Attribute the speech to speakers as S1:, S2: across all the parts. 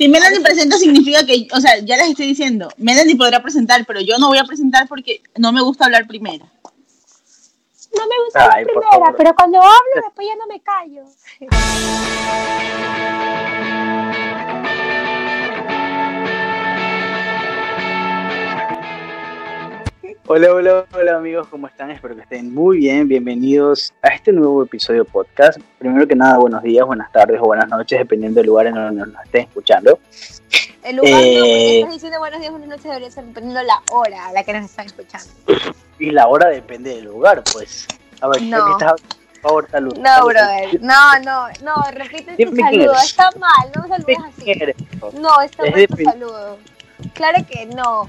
S1: Si Melanie presenta significa que, o sea, ya les estoy diciendo, Melanie podrá presentar, pero yo no voy a presentar porque no me gusta hablar primera.
S2: No me gusta la primera, pero cuando hablo después ya no me callo.
S3: Hola, hola, hola amigos, ¿cómo están? Espero que estén muy bien. Bienvenidos a este nuevo episodio podcast. Primero que nada, buenos días, buenas tardes o buenas noches, dependiendo del lugar en donde nos estén escuchando.
S2: El lugar porque estás diciendo buenos días, buenas noches, debería ser dependiendo la hora a la que nos están escuchando.
S3: Y la hora depende del lugar, pues. A ver,
S2: No.
S3: ¿qué estás? Por favor, salud.
S2: No, brother. No, no, no, repite tu saludo.
S3: eres.
S2: Está mal, no saludes así. No, está
S3: Es
S2: mal tu saludo. Claro que no.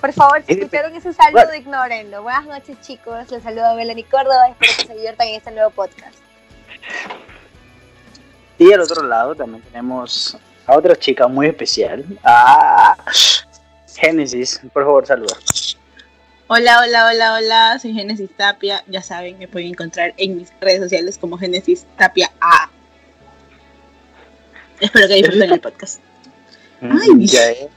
S2: Por favor, si escucharon ese saludo,
S3: Bueno.
S2: ignórenlo. Buenas noches, chicos. Les saludo a Melanie Córdoba. Espero que se diviertan en este nuevo podcast.
S3: Y al otro lado también tenemos a otra chica muy especial. Ah, Génesis, por favor, saluda.
S1: Hola, hola, hola, hola, soy Genesis Tapia. Ya saben, me pueden encontrar en mis redes sociales como Genesis Tapia A. Espero que disfruten el podcast. Ay.
S3: Ya, eh.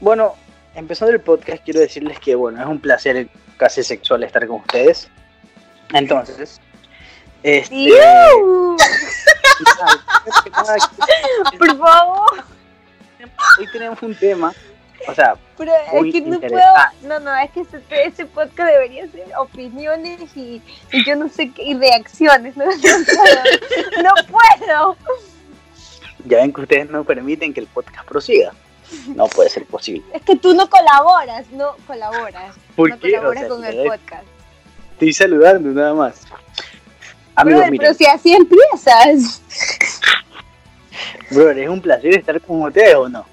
S3: Bueno, empezando el podcast, quiero decirles que, bueno, es un placer casi sexual estar con ustedes. Entonces, este.
S2: Por favor.
S3: Hoy tenemos un tema, o sea,
S2: Pero es que no puedo. No, no, es que este, este podcast debería ser opiniones y, y yo no sé qué, y reacciones. No, no puedo. No puedo.
S3: ya ven que ustedes no permiten que el podcast prosiga. No puede ser posible.
S2: Es que tú no colaboras, no colaboras.
S3: ¿Por
S2: no
S3: qué? O
S2: colaboras
S3: sea,
S2: con el podcast.
S3: Estoy saludando nada más. Amigos,
S2: Brother,
S3: miren,
S2: pero si así empiezas.
S3: brother, es un placer estar con ustedes o no.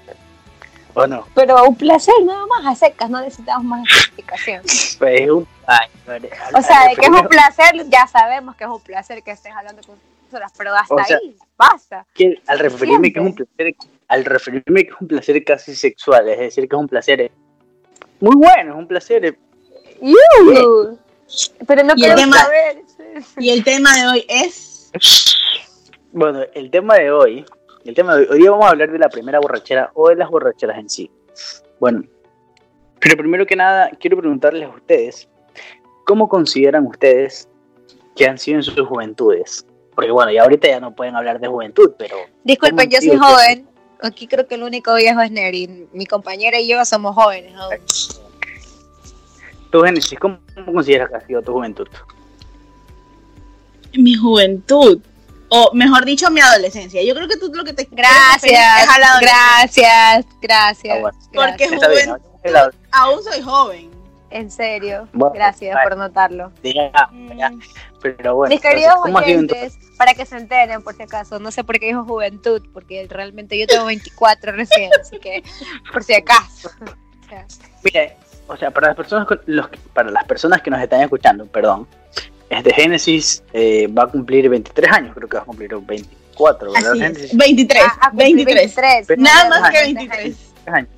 S3: ¿O no?
S2: Pero un placer, nada más, a secas, no necesitamos más explicación.
S3: Pues es un. Ay, brother,
S2: O sea, de que es un placer, ya sabemos que es un placer que estés hablando con nosotras, pero hasta
S3: O sea,
S2: ahí, basta.
S3: que al referirme que es un placer, al referirme que es un placer casi sexual, es decir, que es un placer muy bueno, es un placer.
S2: ¡Iu! Pero no quiero saber.
S1: Y el tema de hoy es.
S3: Bueno, el tema de hoy, el tema de hoy, hoy día vamos a hablar de la primera borrachera o de las borracheras en sí. Bueno, pero primero que nada quiero preguntarles a ustedes, ¿cómo consideran ustedes que han sido en sus juventudes? Porque bueno, ya ahorita ya no pueden hablar de juventud, pero
S2: Disculpen,
S3: ¿Cómo
S2: yo soy joven. Aquí creo que el único viejo es Neri. Mi compañera y yo somos jóvenes. aún.
S3: tú, Génesis, ¿cómo, cómo consideras que ha sido tu juventud?
S1: mi juventud. O mejor dicho, mi adolescencia. Yo creo que tú lo que te
S2: Gracias,
S1: es a la
S2: gracias, gracias.
S3: Ah, bueno.
S1: Porque
S2: gracias.
S3: Bien, la-
S1: Aún soy joven.
S2: En serio,
S3: Bueno,
S2: gracias
S3: vale.
S2: por notarlo.
S3: Ya, ya, pero bueno,
S2: Mis queridos
S3: ¿cómo ha sido en tu-
S2: oyentes, para que se enteren por si acaso, no sé por qué dijo juventud, porque realmente yo tengo 24 recién, así que por si acaso. O sea,
S3: Mire, o sea, para las personas con- los, para las personas que nos están escuchando, perdón, este Génesis eh, va a cumplir 23 años, creo que va a cumplir 24, ¿verdad?
S1: Así
S3: Génesis?
S1: es. 23.
S2: ah, ah, cumplí
S1: 23.
S2: 23,
S1: Nada más que
S2: no,
S1: 23.
S3: años.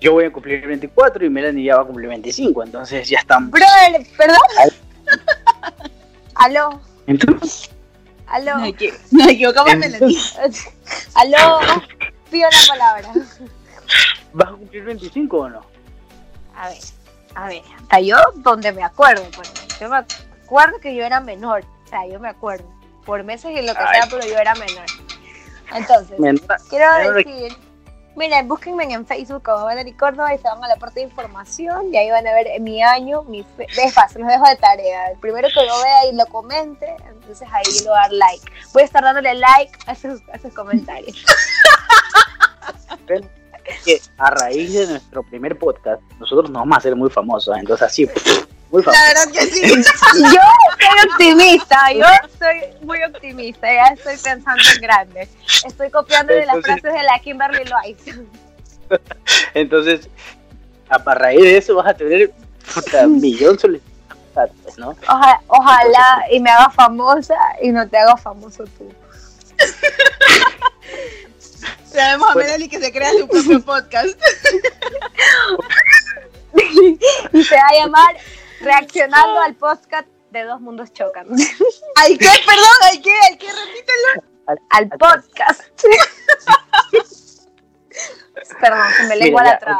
S3: Yo voy a cumplir 24 y Melanie ya va a cumplir 25, entonces ya estamos.
S2: Brother, ¿perdón? Aló,
S3: Entonces,
S2: aló,
S1: Nos, equi- nos equivocamos,
S2: aló, pido la palabra.
S3: ¿vas a cumplir 25 o no?
S2: A ver, a ver, hasta yo donde me acuerdo, pues, yo me acuerdo que yo era menor, o sea, yo me acuerdo, por meses y lo que
S3: Ay.
S2: sea, pero yo era menor. Entonces, quiero decir, miren, búsquenme en Facebook como Valerie Córdoba y se van a la parte de información y ahí van a ver mi año, mi fe, los dejo de tarea. El primero que lo vea y lo comente, entonces ahí le voy dar like. Voy a estar dándole like a sus, a sus comentarios.
S3: a raíz de nuestro primer podcast, nosotros nos vamos a hacer muy famosos, entonces así, muy
S1: La verdad que sí.
S2: Yo soy optimista, yo soy muy optimista, ya estoy pensando en grande. Estoy copiando de las frases de la Kimberly Loaiza.
S3: Entonces, a, a raíz de eso vas a tener puta, millón solicitudes, ¿no?
S2: Oja- ojalá y me haga famosa y no te haga famoso tú.
S1: Sabemos a
S3: Bueno.
S1: Melanie que se crea su propio podcast.
S2: y se va a llamar Reaccionando al podcast de Dos Mundos Chocan.
S1: ¿Ay qué? Perdón, ¿ay qué? ¿Ay qué? Repítelo.
S2: al podcast. Perdón, se me lengua la traba.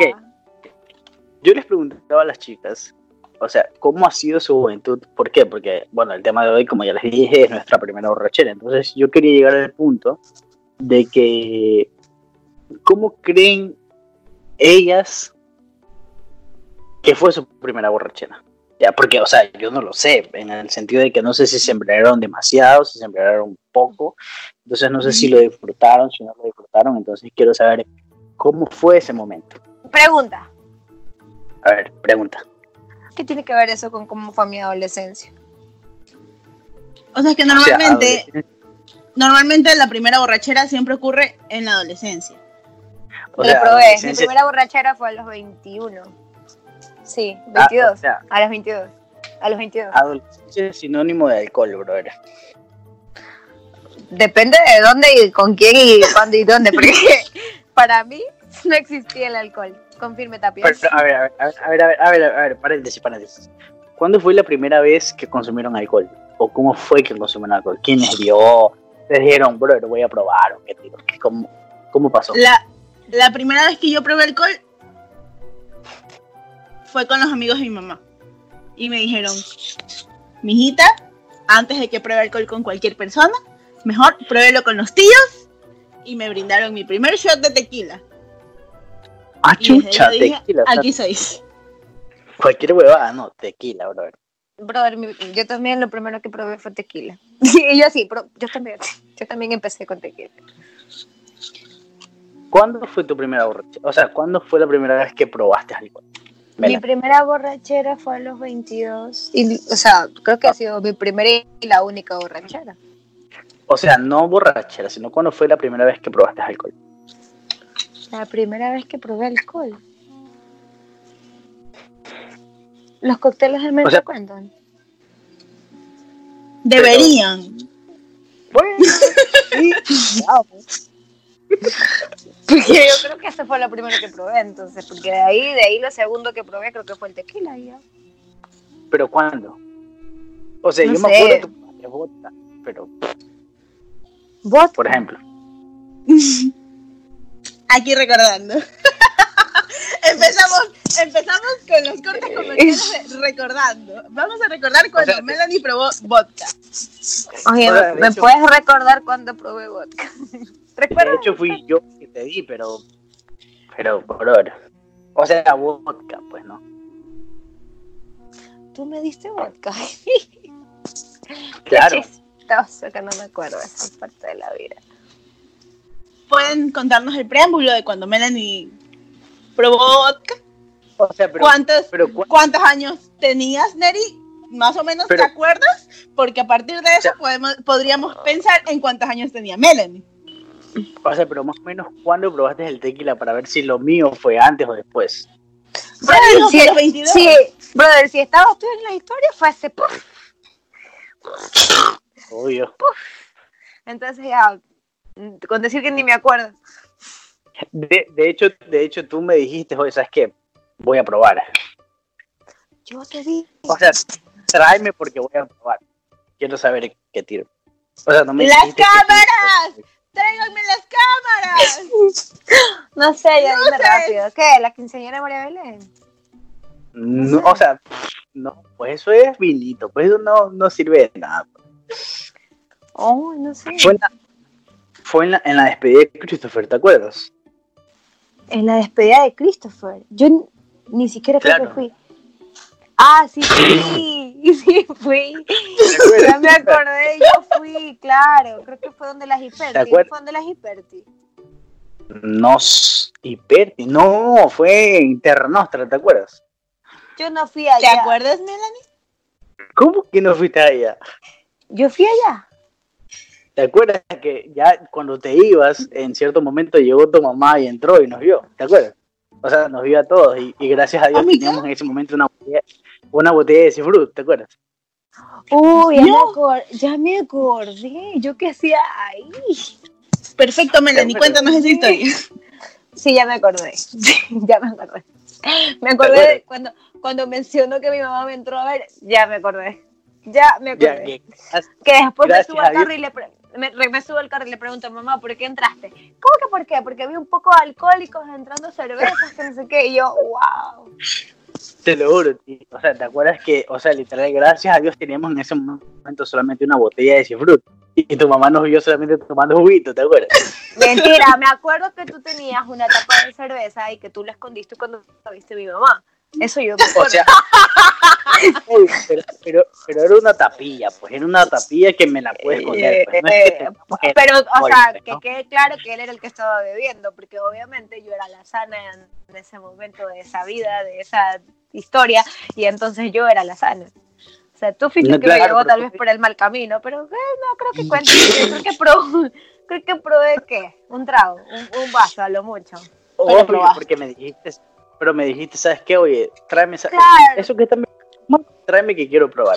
S3: Yo les preguntaba a las chicas, o sea, ¿cómo ha sido su juventud? ¿Por qué? Porque, bueno, el tema de hoy, como ya les dije, es nuestra primera borrachera. Entonces, yo quería llegar al punto de que, ¿cómo creen ellas que fue su primera borrachera? Ya, porque, o sea, yo no lo sé, en el sentido de que no sé si se embriagaron demasiado, si se embriagaron poco, entonces no sé si lo disfrutaron, si no lo disfrutaron, entonces quiero saber cómo fue ese momento.
S2: Pregunta,
S3: A ver, pregunta.
S2: ¿qué tiene que ver eso con cómo fue mi adolescencia?
S1: O sea, es que
S3: O sea,
S1: normalmente, normalmente la primera borrachera siempre ocurre en la adolescencia.
S3: o
S2: Lo probé, mi primera borrachera fue a los 21. Sí,
S3: ah,
S2: 22,
S3: o sea,
S2: a los 22. A los 22.
S3: adolescencia es sinónimo de alcohol, brother.
S2: Depende de dónde y con quién y cuándo y dónde, porque para mí no existía el alcohol. Confirme, Tapia.
S3: A ver, a ver, a ver, a ver, a ver, a ver, paréntesis, paréntesis. ¿Cuándo fue la primera vez que consumieron alcohol? ¿O cómo fue que consumieron alcohol? ¿Quién les dio? ¿Les dijeron, brother, voy a probar? ¿O qué tiro? ¿Cómo, ¿Cómo pasó?
S1: La, la primera vez que yo probé alcohol fue con los amigos de mi mamá. Y me dijeron, mijita, antes de que pruebe alcohol con cualquier persona, mejor pruébelo con los tíos. Y me brindaron mi primer shot de tequila.
S3: Ah, chucha,
S1: dije,
S3: tequila.
S1: aquí soy.
S3: cualquier huevada, no, tequila, brother.
S2: Brother, yo también lo primero que probé fue tequila. Y yo sí, pero yo también, yo también empecé con tequila.
S3: ¿Cuándo fue tu primera borrachera? O sea, ¿cuándo fue la primera vez que probaste alcohol?
S2: Mi primera borrachera fue a los 22. Y, o sea, creo que ha sido mi primera y la única borrachera.
S3: O sea, no borrachera, sino cuándo fue la primera vez que probaste alcohol.
S2: La primera vez que probé alcohol. Los cócteles de menta
S3: O sea-
S2: cuentan.
S1: Deberían.
S3: Bueno, sí, vamos.
S2: Porque yo creo que esa fue la primera que probé, entonces, porque de ahí, de ahí lo segundo que probé creo que fue el tequila ya.
S3: ¿Pero cuándo? O sea,
S2: No
S3: yo me
S2: sé.
S3: acuerdo que tú probaste vodka, pero,
S2: Vodka.
S3: por ejemplo.
S1: Aquí recordando. empezamos, empezamos con los cortes comerciales recordando. Vamos a recordar cuando
S3: O sea,
S1: Melanie probó vodka.
S2: Oye, ¿me
S3: hecho-
S2: puedes recordar cuando probé vodka?
S3: De hecho, fui yo que te di, pero. Pero, brother. O sea, vodka, pues no.
S2: Tú me diste vodka.
S3: Claro.
S2: Qué chistoso que no me acuerdo de esa parte de la vida.
S1: ¿Pueden contarnos el preámbulo de cuando Melanie probó vodka?
S3: O sea, pero.
S1: ¿Cuántos,
S3: pero cu-
S1: ¿Cuántos años tenías, Neri? Más o menos,
S3: Pero-
S1: ¿te acuerdas? Porque a partir de eso podemos, podríamos pensar en cuántos años tenía Melanie.
S3: O sea, pero más o menos, ¿cuándo probaste el tequila para ver si lo mío fue antes o después?
S1: Dijo
S2: si,
S1: que a los 22.
S2: sí, brother, si estabas tú en la historia, fue hace.
S3: Obvio.
S2: Entonces ya, con decir que ni me acuerdo.
S3: De, de hecho, de hecho, tú me dijiste, oye, ¿sabes qué? Voy a probar.
S2: Yo te di.
S3: O sea, tráeme porque voy a probar. Quiero saber qué tiro. O sea, no me
S1: ¡Las
S3: que-
S1: cámaras! ¡Tráiganme las cámaras!
S2: No sé, ya
S1: No
S2: dime
S1: sé.
S2: rápido. ¿Qué? ¿La quinceañera María Belén?
S3: No, o sea, no, pues eso es vinito, pues eso no, no sirve de nada.
S2: Oh, no sé.
S3: Fue en la, fue en la, en la despedida de Christopher, ¿te acuerdas?
S2: En la despedida de Christopher. Yo ni, ni siquiera creo
S3: Claro.
S2: que fui. Ah, sí, sí, sí fui. Ya me acordé, yo fui, claro. Creo que fue donde las
S3: ¿Te
S2: Hiperti.
S3: acuerdas?
S2: Fue donde las Hiperti.
S3: No, Hiperti, no, fue en Terra Nostra, ¿te acuerdas?
S2: Yo no fui
S1: ¿Te
S2: allá.
S1: acuerdas, Melanie?
S3: ¿Cómo que no fuiste allá?
S2: Yo fui allá.
S3: ¿Te acuerdas que ya cuando te ibas, en cierto momento llegó tu mamá y entró y nos vio? ¿Te acuerdas? O sea, nos vio a todos y, y gracias a Dios teníamos en ese momento una botella, una botella de Cifrut, ¿te acuerdas?
S2: Uy, ya,
S1: No.
S2: me ya me acordé. ¿Yo qué hacía ahí?
S1: Perfecto, Melanie, cuéntanos esa historia.
S2: Sí, ya me acordé. ya me acordé. Me acordé cuando, cuando mencionó que mi mamá me entró a ver. Ya me acordé. Ya me acordé.
S3: que-
S2: después me subo al carro y le, pre- me, me subo al carro y le pregunto, mamá, ¿por qué entraste? ¿Cómo que por qué? Porque vi un poco de alcohólicos entrando cervezas, que no sé qué. Y yo, wow.
S3: Te lo juro, tío. O sea, ¿te acuerdas que, o sea, literal, gracias a Dios teníamos en ese momento solamente una botella de cifrut? Y tu mamá nos vio solamente tomando juguito, ¿te acuerdas?
S2: Mentira, me acuerdo que tú tenías una tapa de cerveza y que tú la escondiste cuando viste a mi mamá. Eso yo me
S3: O sea, pero, pero, pero era una tapilla, pues era una tapilla que me la puedes esconder. Pues. No es que
S2: Eh, Pero, o sea,
S3: golpe,
S2: que
S3: ¿no?
S2: quede claro que él era el que estaba bebiendo, porque obviamente yo era la sana en, ese momento de esa vida, de esa historia, y entonces yo era la sana. O sea, tú fuiste
S3: No,
S2: que me
S3: claro,
S2: llevó
S3: pero
S2: tal vez por el mal camino, pero eh, no creo que cuente. creo que probé, creo que probé qué, un trago, un, un vaso a lo mucho.
S1: Probaste.
S3: porque me dijiste, pero me dijiste, ¿sabes qué? Oye, tráeme esa-
S2: Claro.
S3: eso que también, tráeme que quiero probar.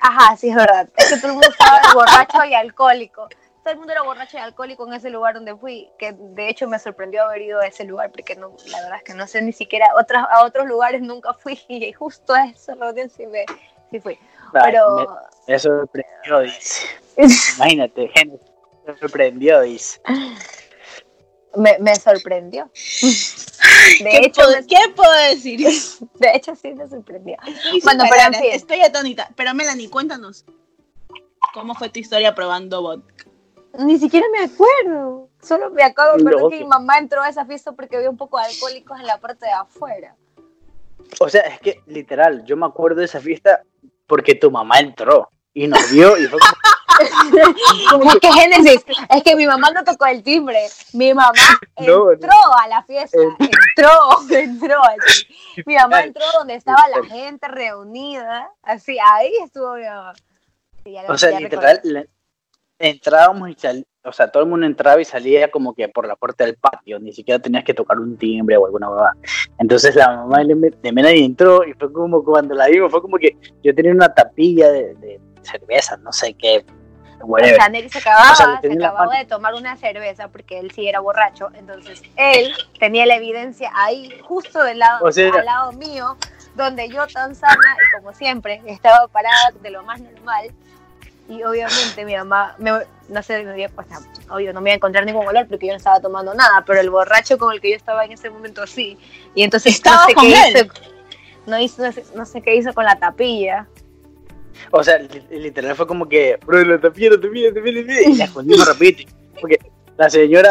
S2: Ajá, sí es verdad. Es que todo el mundo estaba borracho y alcohólico. Todo el mundo era borracho y alcohólico en ese lugar donde fui, que de hecho me sorprendió haber ido a ese lugar, porque no, la verdad es que no sé ni siquiera, otras, a otros lugares nunca fui, y justo a esa reunión sí, me, sí fui.
S3: Ay,
S2: Pero
S3: me, me sorprendió, dice. Imagínate, gente, me sorprendió, dice.
S2: Me, me sorprendió. De
S1: ¿Qué,
S2: hecho,
S1: puedo,
S2: me-
S1: qué puedo decir?
S2: de hecho sí me sorprendió.
S1: Estoy
S2: Bueno, pero en fin.
S1: Estoy atónita. Pero Melanie, cuéntanos. ¿Cómo fue tu historia probando vodka?
S2: Ni siquiera me acuerdo. Solo me acabo de acordar que- mi mamá entró a esa fiesta porque había un poco de alcohólicos en la parte de afuera.
S3: O sea, es que literal, yo me acuerdo de esa fiesta porque tu mamá entró y nos vio y fue como,
S2: Es que Génesis, es que mi mamá no tocó el timbre. Mi mamá
S3: No, no.
S2: entró a la fiesta,
S3: Eh.
S2: entró, entró así. Mi mamá entró donde estaba la gente reunida, así, ahí estuvo mi mamá.
S3: O sea, literal, entrábamos y sal- o sea, todo el mundo entraba y salía como que por la puerta del patio, ni siquiera tenías que tocar un timbre o alguna cosa. Entonces la mamá de, Melanie entró y fue como cuando la vimos, fue como que yo tenía una tapilla de, de cerveza, no sé qué,
S2: O
S3: whatever.
S2: sea, Nelly se acababa,
S3: O sea,
S2: se acababa de tomar una cerveza porque él sí era borracho. Entonces, él tenía la evidencia ahí, justo del lado,
S3: O sea-
S2: al lado mío, donde yo tan sana y como siempre estaba parada de lo más normal. Y obviamente mi mamá, me- no sé, me dio, o sea, obvio, no me iba a encontrar ningún olor porque yo no estaba tomando nada, pero el borracho con el que yo estaba en ese momento sí. Y entonces
S1: Estaba
S2: no sé
S1: con
S2: qué
S1: él.
S2: hizo. No, hizo, no, sé, no sé qué hizo con la tapilla.
S3: O sea, li- literal fue como que, bro, la tapilla, la tapilla, la tapilla", y la escondimos rapidito. Porque la señora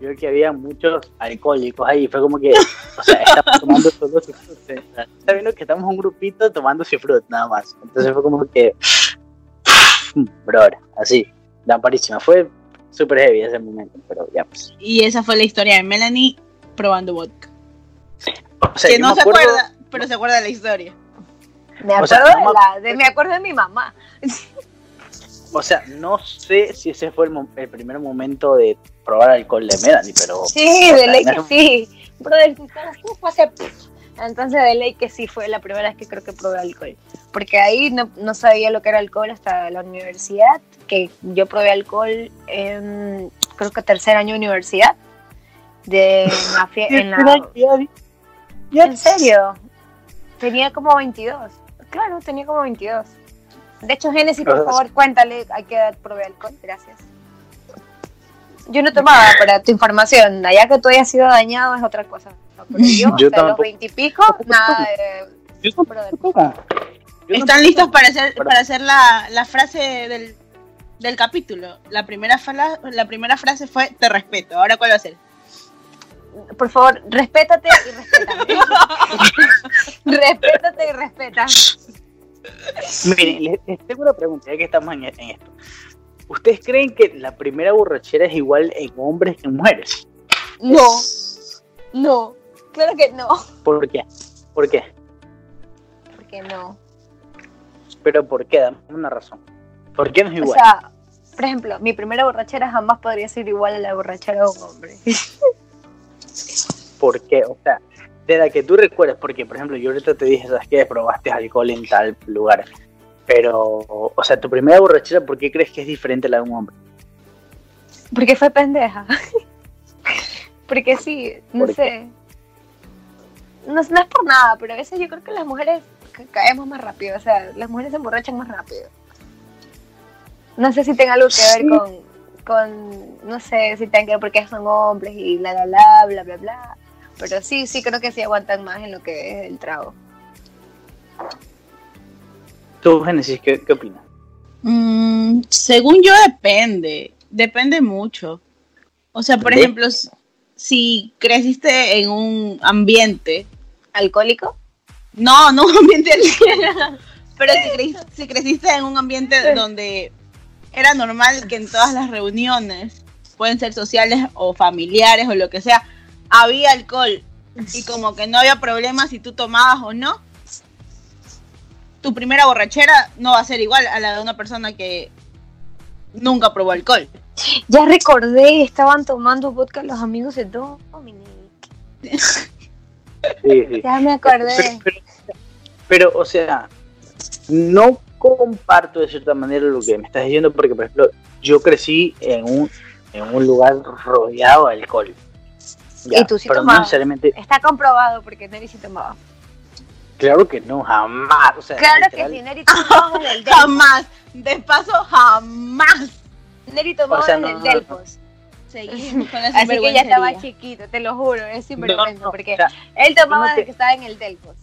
S3: vio que había muchos alcohólicos ahí, fue como que, o sea, estamos tomando solo o sea, Está viendo que estamos un grupito tomando cifrut, nada más. Entonces fue como que, bro, así, lamparísima. Fue súper heavy ese momento, pero ya pues.
S1: Y esa fue la historia de Melanie probando vodka.
S3: O sea,
S1: que no se
S3: acuerdo-
S1: acuerda, pero se acuerda de la historia.
S2: Me
S3: O
S2: acuerdo,
S3: sea,
S2: de, la, de, me acuerdo de mi mamá.
S3: O sea, no sé si ese fue el, el primer momento de probar alcohol de Melanie, pero
S2: Sí,
S3: o
S2: de ley que sí. Brother, si estás- ¿cómo fue hace- Entonces, de ley que sí fue la primera vez que creo que probé alcohol. Porque ahí no, no sabía lo que era alcohol hasta la universidad, que yo probé alcohol en, creo que tercer año de universidad. De en la, fie- en la- ¿En serio? Tenía como 22. Claro, tenía como 22. De hecho, Génesis, por favor, cuéntale a qué edad probé alcohol. Gracias. Yo no tomaba, para tu información. Allá que tú hayas sido dañado es otra cosa. Pero yo,
S3: Yo
S2: hasta los
S3: tampoco.
S2: 20 y pico, nada de...
S3: Yo
S1: ¿Están listos para hacer, para hacer la, la frase del, del capítulo? La primera, fala- la primera frase fue te respeto. Ahora cuál va a ser?
S2: Por favor, respétate y respétame. respétate y respeta.
S3: Miren, les, les tengo una pregunta, ya que estamos en, en esto. ¿Ustedes creen que la primera borrachera es igual en hombres que en mujeres?
S2: No, no, claro que no.
S3: ¿Por qué? ¿Por qué?
S2: ¿Por qué no?
S3: Pero ¿por qué? Dame una razón. ¿Por qué no es
S2: O
S3: igual?
S2: sea, por ejemplo, mi primera borrachera jamás podría ser igual a la borrachera de un hombre.
S3: ¿Por qué? O sea, de la que tú recuerdes, porque por ejemplo yo ahorita te dije, ¿sabes qué? Probaste alcohol en tal lugar. Pero, o sea, tu primera borrachera, ¿por qué crees que es diferente a la de un hombre?
S2: Porque fue pendeja. Porque sí, no
S3: ¿Por
S2: sé. No, no es por nada, pero a veces yo creo que las mujeres ca- caemos más rápido. O sea, las mujeres se emborrachan más rápido. No sé si tenga algo que ver
S3: Sí.
S2: con, con, no sé si tengan que ver porque son hombres y bla, bla, bla, bla, bla, bla. Pero sí, sí creo que sí aguantan más en lo que es el trago.
S3: Tú, Génesis, ¿qué, qué opinas?
S1: Mm, según yo depende, depende mucho. O sea, por
S3: ¿De?
S1: ejemplo, si creciste en un ambiente,
S2: ¿Alcohólico?
S1: no, no un ambiente alcohólico, pero si, cre- si creciste en un ambiente donde era normal que en todas las reuniones, pueden ser sociales o familiares o lo que sea, había alcohol y como que no había problema si tú tomabas o no, tu primera borrachera no va a ser igual a la de una persona que nunca probó alcohol.
S2: Ya recordé, estaban tomando vodka los amigos de Dominic.
S3: Sí, sí.
S2: Ya me
S3: Pero,
S2: acordé.
S3: pero- pero, o sea, no comparto de cierta manera lo que me estás diciendo porque, por ejemplo, yo crecí en un, en un lugar rodeado de alcohol.
S2: ¿Y tú sí
S3: pero no
S2: tomabas?
S3: necesariamente,
S2: Está comprobado porque Neri sí tomaba.
S3: claro que no, jamás. O sea,
S2: Claro que
S3: literal,
S2: sí, Neri tomaba desde el Delfos.
S1: Jamás, de paso, jamás.
S2: Neri tomaba
S3: O sea, no,
S2: el
S3: no, no.
S2: Delfos.
S1: Seguimos con la
S2: Así que ya estaba chiquito, te lo juro, es
S3: no,
S2: sinvergüenza,
S3: no,
S2: porque
S3: o sea,
S2: él tomaba
S3: no
S2: desde que estaba en el Delfos.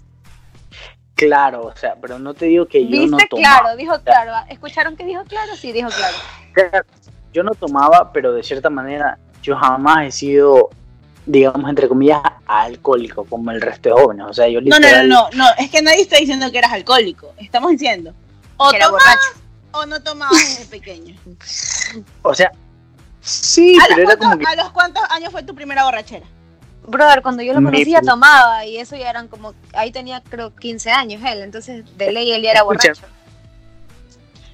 S3: Claro, o sea, pero no te digo que yo
S2: ¿Viste?
S3: no tomaba.
S2: claro, dijo claro. ¿Escucharon que dijo claro? Sí, dijo claro.
S3: Claro, Yo no tomaba, pero de cierta manera yo jamás he sido, digamos, entre comillas, alcohólico como el resto de jóvenes. O sea, yo
S1: No, no, no,
S3: literal...
S1: no, no, es que nadie está diciendo que eras alcohólico. Estamos diciendo, o
S2: Que
S1: tomabas o no tomabas desde pequeño.
S3: O sea, sí,
S1: ¿A
S3: pero era como que...
S1: a los cuántos años fue tu primera borrachera?
S2: Brother, cuando yo lo conocía tomaba y eso ya eran como, ahí tenía creo 15 años él, entonces de ley él ya era
S3: Escucha,
S2: borracho.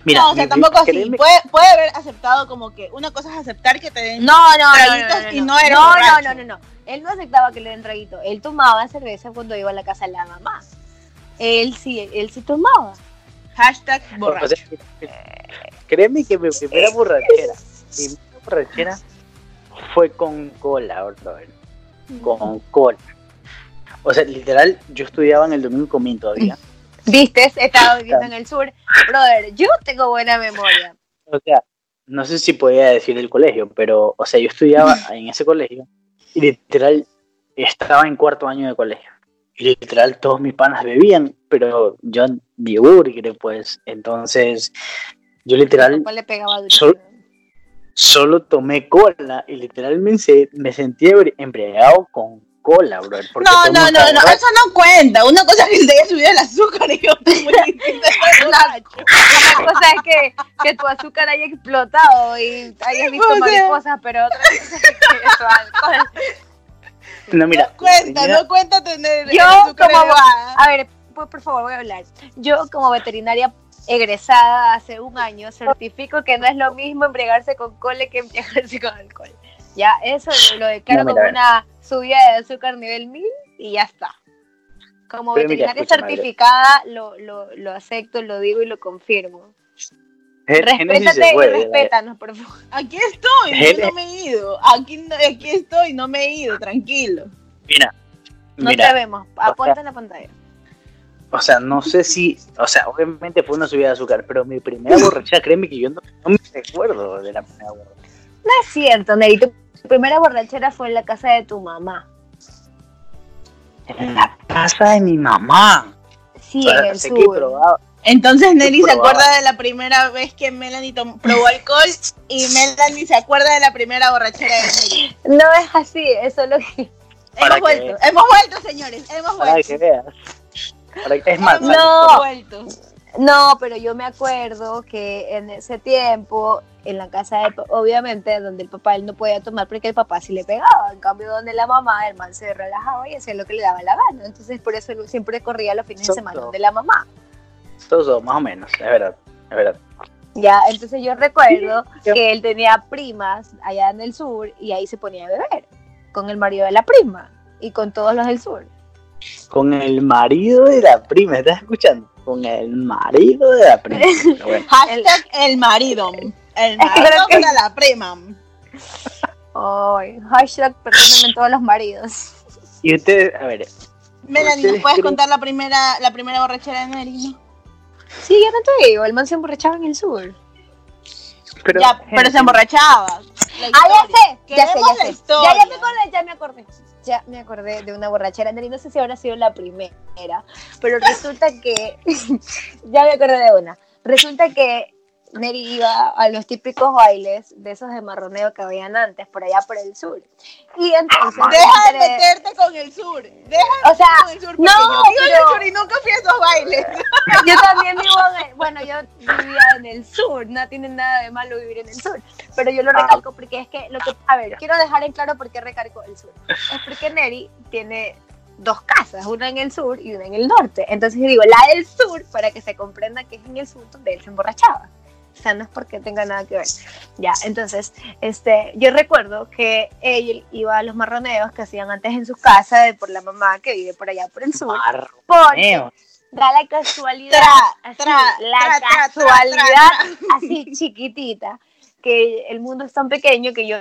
S3: Mira,
S1: no, o sea, tampoco así. Puede, puede haber aceptado como que una cosa es aceptar que te den.
S2: No, no, no, no,
S1: Traguitos
S2: no, no,
S1: y
S2: no.
S1: no eres
S2: no, no,
S1: borracho.
S2: no, no, no. Él no aceptaba que le den traguito. Él tomaba cerveza cuando iba a la casa de la mamá. Él sí, él sí tomaba.
S1: Hashtag
S3: o sea,
S1: borracho.
S3: créeme que mi primera borrachera, mi primera borrachera fue con cola, brother. Con cola. O sea, literal, yo estudiaba en el domingo comín todavía.
S2: Viste, estaba viviendo en el sur. Brother, yo tengo buena memoria.
S3: O sea, no sé si podía decir el colegio, pero, o sea, yo estudiaba en ese colegio y literal estaba en cuarto año de colegio. Y literal todos mis panas bebían, pero yo di burger, pues. Entonces, yo literal
S2: le pegaba.
S3: Solo tomé cola y literalmente me sentí embriagado con cola, bro.
S1: No, no, no, no, eso no cuenta. Una cosa es que te haya subido el azúcar y otra.
S2: Una cosa es que, que tu azúcar haya explotado y hayas visto
S1: o sea.
S2: mariposas, pero otra cosa es que tu alcohol.
S3: No, mira,
S1: no cuenta, no cuenta tener el
S2: Yo
S1: azúcar
S2: como-. A ver, por, por favor, voy a hablar. Yo como veterinaria egresada hace un año certifico que no es lo mismo embriagarse con cole que embriagarse con alcohol. Ya, eso lo declaro
S3: No,
S2: como una subida de azúcar nivel 1000 y ya está. Como
S3: Pero mira,
S2: veterinaria certificada lo, lo, lo acepto, lo digo y lo confirmo. Respétate y respétanos, por favor.
S1: Aquí estoy, yo no me he ido. Aquí, no- aquí estoy, no me he ido, tranquilo.
S3: Mira,
S2: No
S3: mira,
S2: te vemos, apunta en la pantalla.
S3: O sea, no sé si, o sea, obviamente fue una subida de azúcar, pero mi primera borrachera, créeme que yo no, no me recuerdo de la primera borrachera.
S2: No es cierto, Neri, tu primera borrachera fue en la casa de tu mamá.
S3: En la casa de mi mamá.
S2: Sí, en el
S3: sé que he
S2: sur.
S3: probado,
S1: Entonces Nelly se acuerda de la primera vez que Melanie tom- probó alcohol y Melanie se acuerda de la primera borrachera de Nelly.
S2: No es así, eso es lo que...
S3: Para
S1: Hemos
S3: que
S1: vuelto, hemos vuelto, señores, hemos
S3: para
S1: vuelto.
S3: que veas. Es más,
S2: No. No, pero yo me acuerdo que en ese tiempo, en la casa de, pa- obviamente, donde el papá él no podía tomar porque el papá sí le pegaba. En cambio, donde la mamá, el man se relajaba y hacía lo que le daba la gana. Entonces, por eso él siempre corría los fines de semana donde la mamá.
S3: todo, más o menos, es verdad, es verdad.
S2: Ya, entonces yo recuerdo que él tenía primas allá en el sur y ahí se ponía a beber con el marido de la prima y con todos los del sur.
S3: Con el marido de la prima, ¿estás escuchando? Con el marido de la prima. Bueno,
S1: Hashtag el marido. El
S2: Es que creo
S1: marido
S2: que-
S1: para la prima.
S2: Ay, hashtag perdónenme todos los maridos.
S3: y ustedes, a ver,
S1: Melanie, ¿nos
S3: ¿Ustedes
S1: puedes
S3: creen-
S1: contar la primera, la primera borrachera de no?
S2: Sí, ya no te digo, el man se emborrachaba en el sur.
S3: Pero,
S1: ya, pero se emborrachaba.
S2: Ah, ya sé, ya sé, ya
S1: la
S2: sé.
S1: historia.
S2: Ya, ya me acordé, ya me acordé. Ya me acordé de una borrachera. Neri, no sé si habrá sido la primera, pero resulta que. ya me acordé de una. Resulta que Neri iba a los típicos bailes de esos de marroneo que habían antes, por allá por el sur. Y entonces.
S1: Deja de
S2: enteré-
S1: meterte con el sur. Deja
S2: O sea,
S1: con el sur
S2: no,
S1: yo vivo en
S2: pero-
S1: el sur y nunca fui a esos bailes.
S2: Yo también vivo en el, bueno, yo vivía en el sur, no tiene nada de malo vivir en el sur, pero yo lo
S3: Ah.
S2: recalco porque es que lo que, a ver, quiero dejar en claro por qué recalco el sur. Es porque Neri tiene dos casas, una en el sur y una en el norte. Entonces digo, la del sur, para que se comprenda que es en el sur donde él se emborrachaba. O sea, no es porque tenga nada que ver. Ya, entonces, este, yo recuerdo que él iba a los marroneos que hacían antes en su casa de por la mamá que vive por allá por el sur. Porque
S3: Marroneo.
S2: da la casualidad,
S1: Tra,
S2: así,
S1: tra,
S2: la
S1: tra, tra, tra,
S2: casualidad así chiquitita, que el mundo es tan pequeño que yo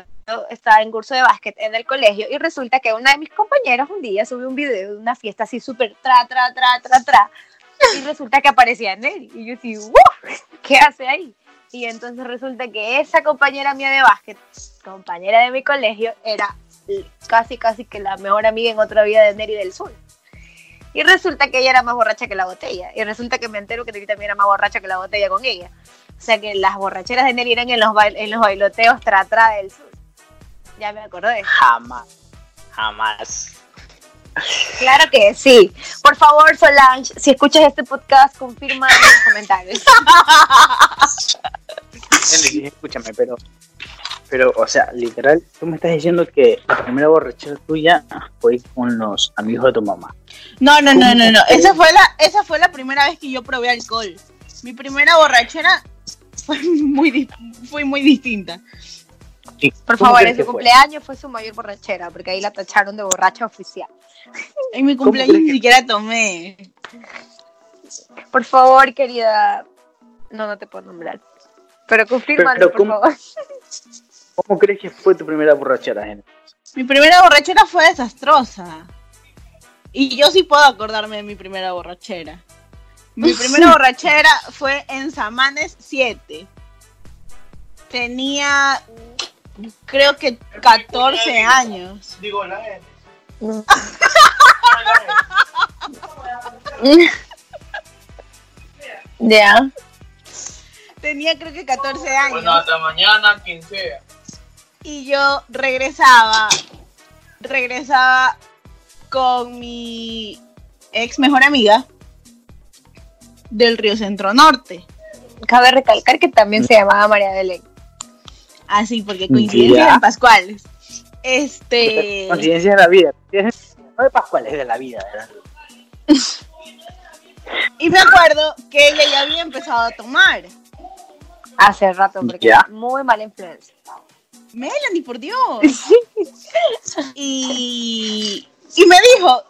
S2: estaba en curso de básquet en el colegio y resulta que una de mis compañeras un día subió un video de una fiesta así súper tra, tra, tra, tra, tra, y resulta que aparecía Nelly y yo así, ¡Uf! ¿qué hace ahí? Y entonces resulta que esa compañera mía de básquet, compañera de mi colegio, era casi, casi que la mejor amiga en otra vida de Neri del Sur. Y resulta que ella era más borracha que la botella. Y resulta que me entero que Neri también era más borracha que la botella con ella. O sea que las borracheras de Neri eran en los, bail- en los bailoteos tra, tra del sur. Ya me acordé.
S3: Jamás. Jamás.
S2: Claro que sí. Por favor, Solange, si escuchas este podcast, confirma en los comentarios.
S3: Escúchame, pero. Pero, o sea, literal, tú me estás diciendo que la primera borrachera tuya fue con los amigos de tu mamá.
S1: No, no, no, no, no. Esa fue la, esa fue la primera vez que yo probé alcohol. Mi primera borrachera fue muy, fue muy distinta.
S3: ¿Y
S2: Por favor, en su cumpleaños fue su mayor borrachera, porque ahí la tacharon de borracha oficial.
S1: En mi
S3: ¿Cómo
S1: cumpleaños ni
S3: que-
S1: siquiera tomé.
S2: Por favor, querida. No, no te puedo nombrar. Pero confírmalo,
S3: Pero,
S2: por
S3: ¿cómo?
S2: favor.
S3: ¿Cómo crees que fue tu primera borrachera, Henry?
S1: Mi primera borrachera fue desastrosa. Y yo sí puedo acordarme de mi primera borrachera. Mi primera borrachera fue en Samanes 7. Tenía, creo que 14 años.
S4: Digo, la N.
S2: Ya.
S1: Tenía creo que 14 años.
S4: Bueno, hasta mañana, quien sea.
S1: y yo regresaba, regresaba con mi ex mejor amiga del Río Centro Norte.
S2: Cabe recalcar que también se llamaba María Belén.
S1: Así, porque coincidencia
S3: Ya.
S1: en Pascuales. Este.
S3: Coincidencia de la vida. No de Pascual, es de la vida, ¿verdad?
S1: Y me acuerdo que ella ya había empezado a tomar.
S2: Hace rato, porque
S3: Ya.
S2: muy mala influencia.
S1: Melanie, por Dios. Y, y me dijo,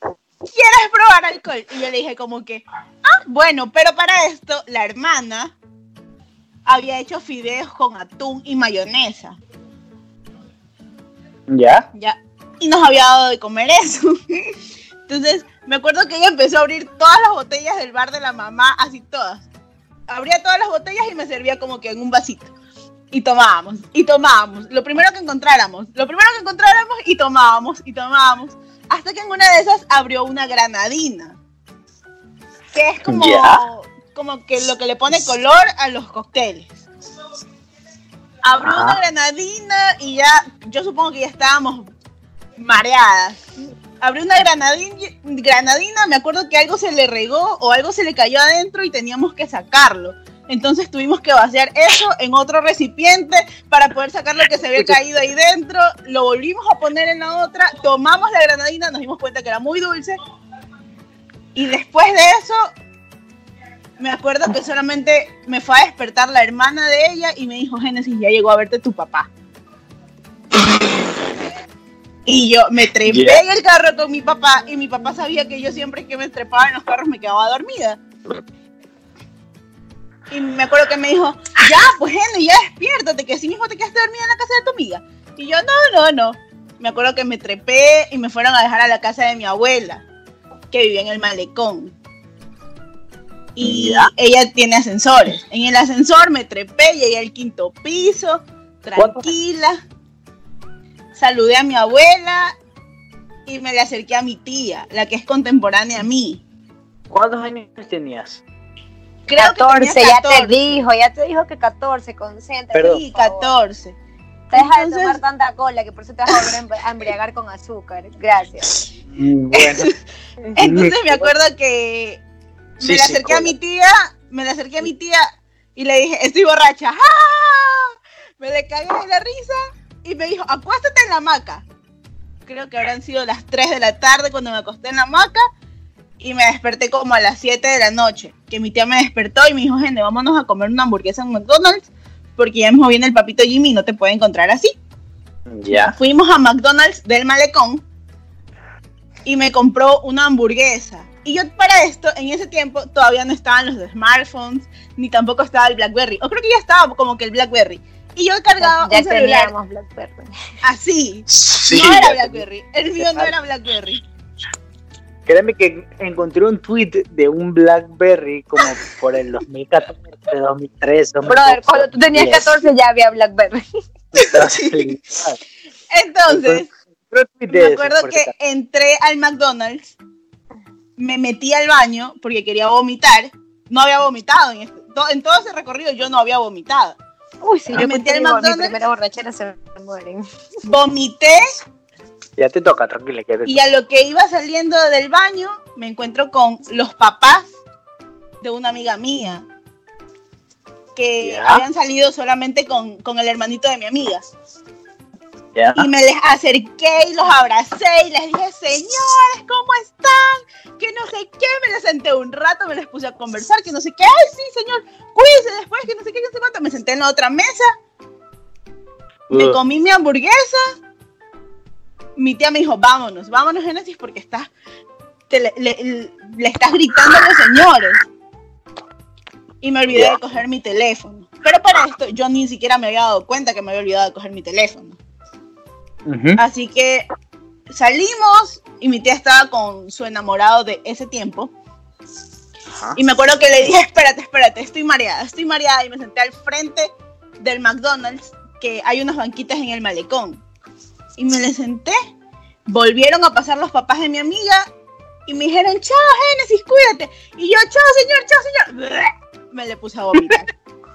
S1: ¿quieres probar alcohol? Y yo le dije como que, ah, bueno, pero para esto la hermana había hecho fideos con atún y mayonesa,
S3: ¿Ya?
S1: ya, y nos había dado de comer eso. Entonces, me acuerdo que ella empezó a abrir todas las botellas del bar de la mamá, así todas. Abría todas las botellas y me servía como que en un vasito. Y tomábamos, y tomábamos, lo primero que encontráramos, lo primero que encontráramos y tomábamos, y tomábamos, hasta que en una de esas abrió una granadina, que es como,
S3: Ya.
S1: Como que lo que le pone color a los cócteles. Abrió
S3: Ajá.
S1: una granadina y ya, yo supongo que ya estábamos mareadas. Abrió una granadina, granadina, me acuerdo que algo se le regó o algo se le cayó adentro y teníamos que sacarlo. Entonces tuvimos que vaciar eso en otro recipiente para poder sacar lo que se había caído ahí dentro. Lo volvimos a poner en la otra, tomamos la granadina, nos dimos cuenta que era muy dulce. Y después de eso, me acuerdo que solamente me fue a despertar la hermana de ella y me dijo, Génesis, ya llegó a verte tu papá. Y yo me trepé en el carro con mi papá y mi papá sabía que yo siempre que me trepaba en los carros me quedaba dormida. Y me acuerdo que me dijo, ya, pues Henry, ya despiértate, que así mismo te quedaste dormida en la casa de tu amiga. Y yo, no, no, no. Me acuerdo que me trepé y me fueron a dejar a la casa de mi abuela, que vivía en el malecón. Y
S3: Ya.
S1: ella tiene ascensores. En el ascensor me trepé, llegué al quinto piso, tranquila. Saludé a mi abuela y me le acerqué a mi tía, la que es contemporánea a mí.
S3: ¿Cuántos años tenías?
S1: Creo
S2: 14,
S1: que tenía
S2: ya te
S1: 14.
S2: dijo, ya te dijo que 14, concentra.
S3: Perdón.
S1: Sí, 14.
S2: Deja de tomar tanta cola, que por eso te vas a volver a embr- a embriagar con azúcar. Gracias.
S3: Mm, Bueno,
S1: Entonces me acuerdo que me le
S3: sí,
S1: acerqué a mi tía, me le acerqué a mi tía y le dije, estoy borracha. ¡Ah! Me le cagué de la risa y me dijo, acuéstate en la hamaca. Creo que habrán sido las 3 de la tarde cuando me acosté en la hamaca y me desperté como a las 7 de la noche. Que mi tía me despertó y me dijo, gente, vámonos a comer una hamburguesa en McDonald's porque ya mismo viene el papito Jimmy y no te puede encontrar así.
S3: ya.
S1: Fuimos a McDonald's del malecón y me compró una hamburguesa. Y yo para esto, en ese tiempo, todavía no estaban los smartphones, ni tampoco estaba el BlackBerry. O creo que ya estaba como que el BlackBerry. Y yo cargaba
S2: ya
S1: un celular
S2: teníamos Blackberry.
S1: así.
S3: Sí,
S1: no era
S3: ya
S1: BlackBerry. El mío no era BlackBerry.
S3: Créeme que encontré un tweet de un BlackBerry como por el 2014, 2013.
S2: Brother, cuando tú tenías 14 ya había Blackberry.
S3: 14.
S1: Entonces, me
S3: me
S1: acuerdo que entré al McDonald's, me metí al baño porque quería vomitar. No había vomitado en, este- to- en todo ese recorrido, yo no había vomitado.
S2: Uy, sí,
S1: Me
S2: yo
S1: metí al
S2: mi
S1: McDonald's.
S2: primera borrachera se me mueren.
S1: Vomité
S3: Ya te toca, tranquila. Que te
S1: y a lo que iba saliendo del baño me encuentro con los papás de una amiga mía que
S3: Ya.
S1: habían salido solamente con, con el hermanito de mi amiga.
S3: Ya.
S1: Y me les acerqué y los abracé y les dije, señores, ¿cómo están? Que no sé qué, me les senté un rato, me les puse a conversar, que no sé qué, ay, sí, señor, cuídense después, que no sé qué, que no sé cuánto. Me senté en la otra mesa, me
S3: Uh,
S1: comí mi hamburguesa. Mi tía me dijo, vámonos, vámonos, Génesis, porque estás, te le, le- le estás gritando a los señores. Y me olvidé
S3: Ya.
S1: de coger mi teléfono. Pero para esto, yo ni siquiera me había dado cuenta que me había olvidado de coger mi teléfono.
S3: Ujú.
S1: Así que salimos y mi tía estaba con su enamorado de ese tiempo.
S3: Ajá.
S1: Y me acuerdo que le dije, espérate, espérate, estoy mareada, estoy mareada. Y me senté al frente del McDonald's, que hay unas banquitas en el malecón. Y me le senté. Volvieron a pasar los papás de mi amiga y me dijeron, chao, Génesis, cuídate. Y yo, chao, señor, chao, señor. Me le puse a vomitar.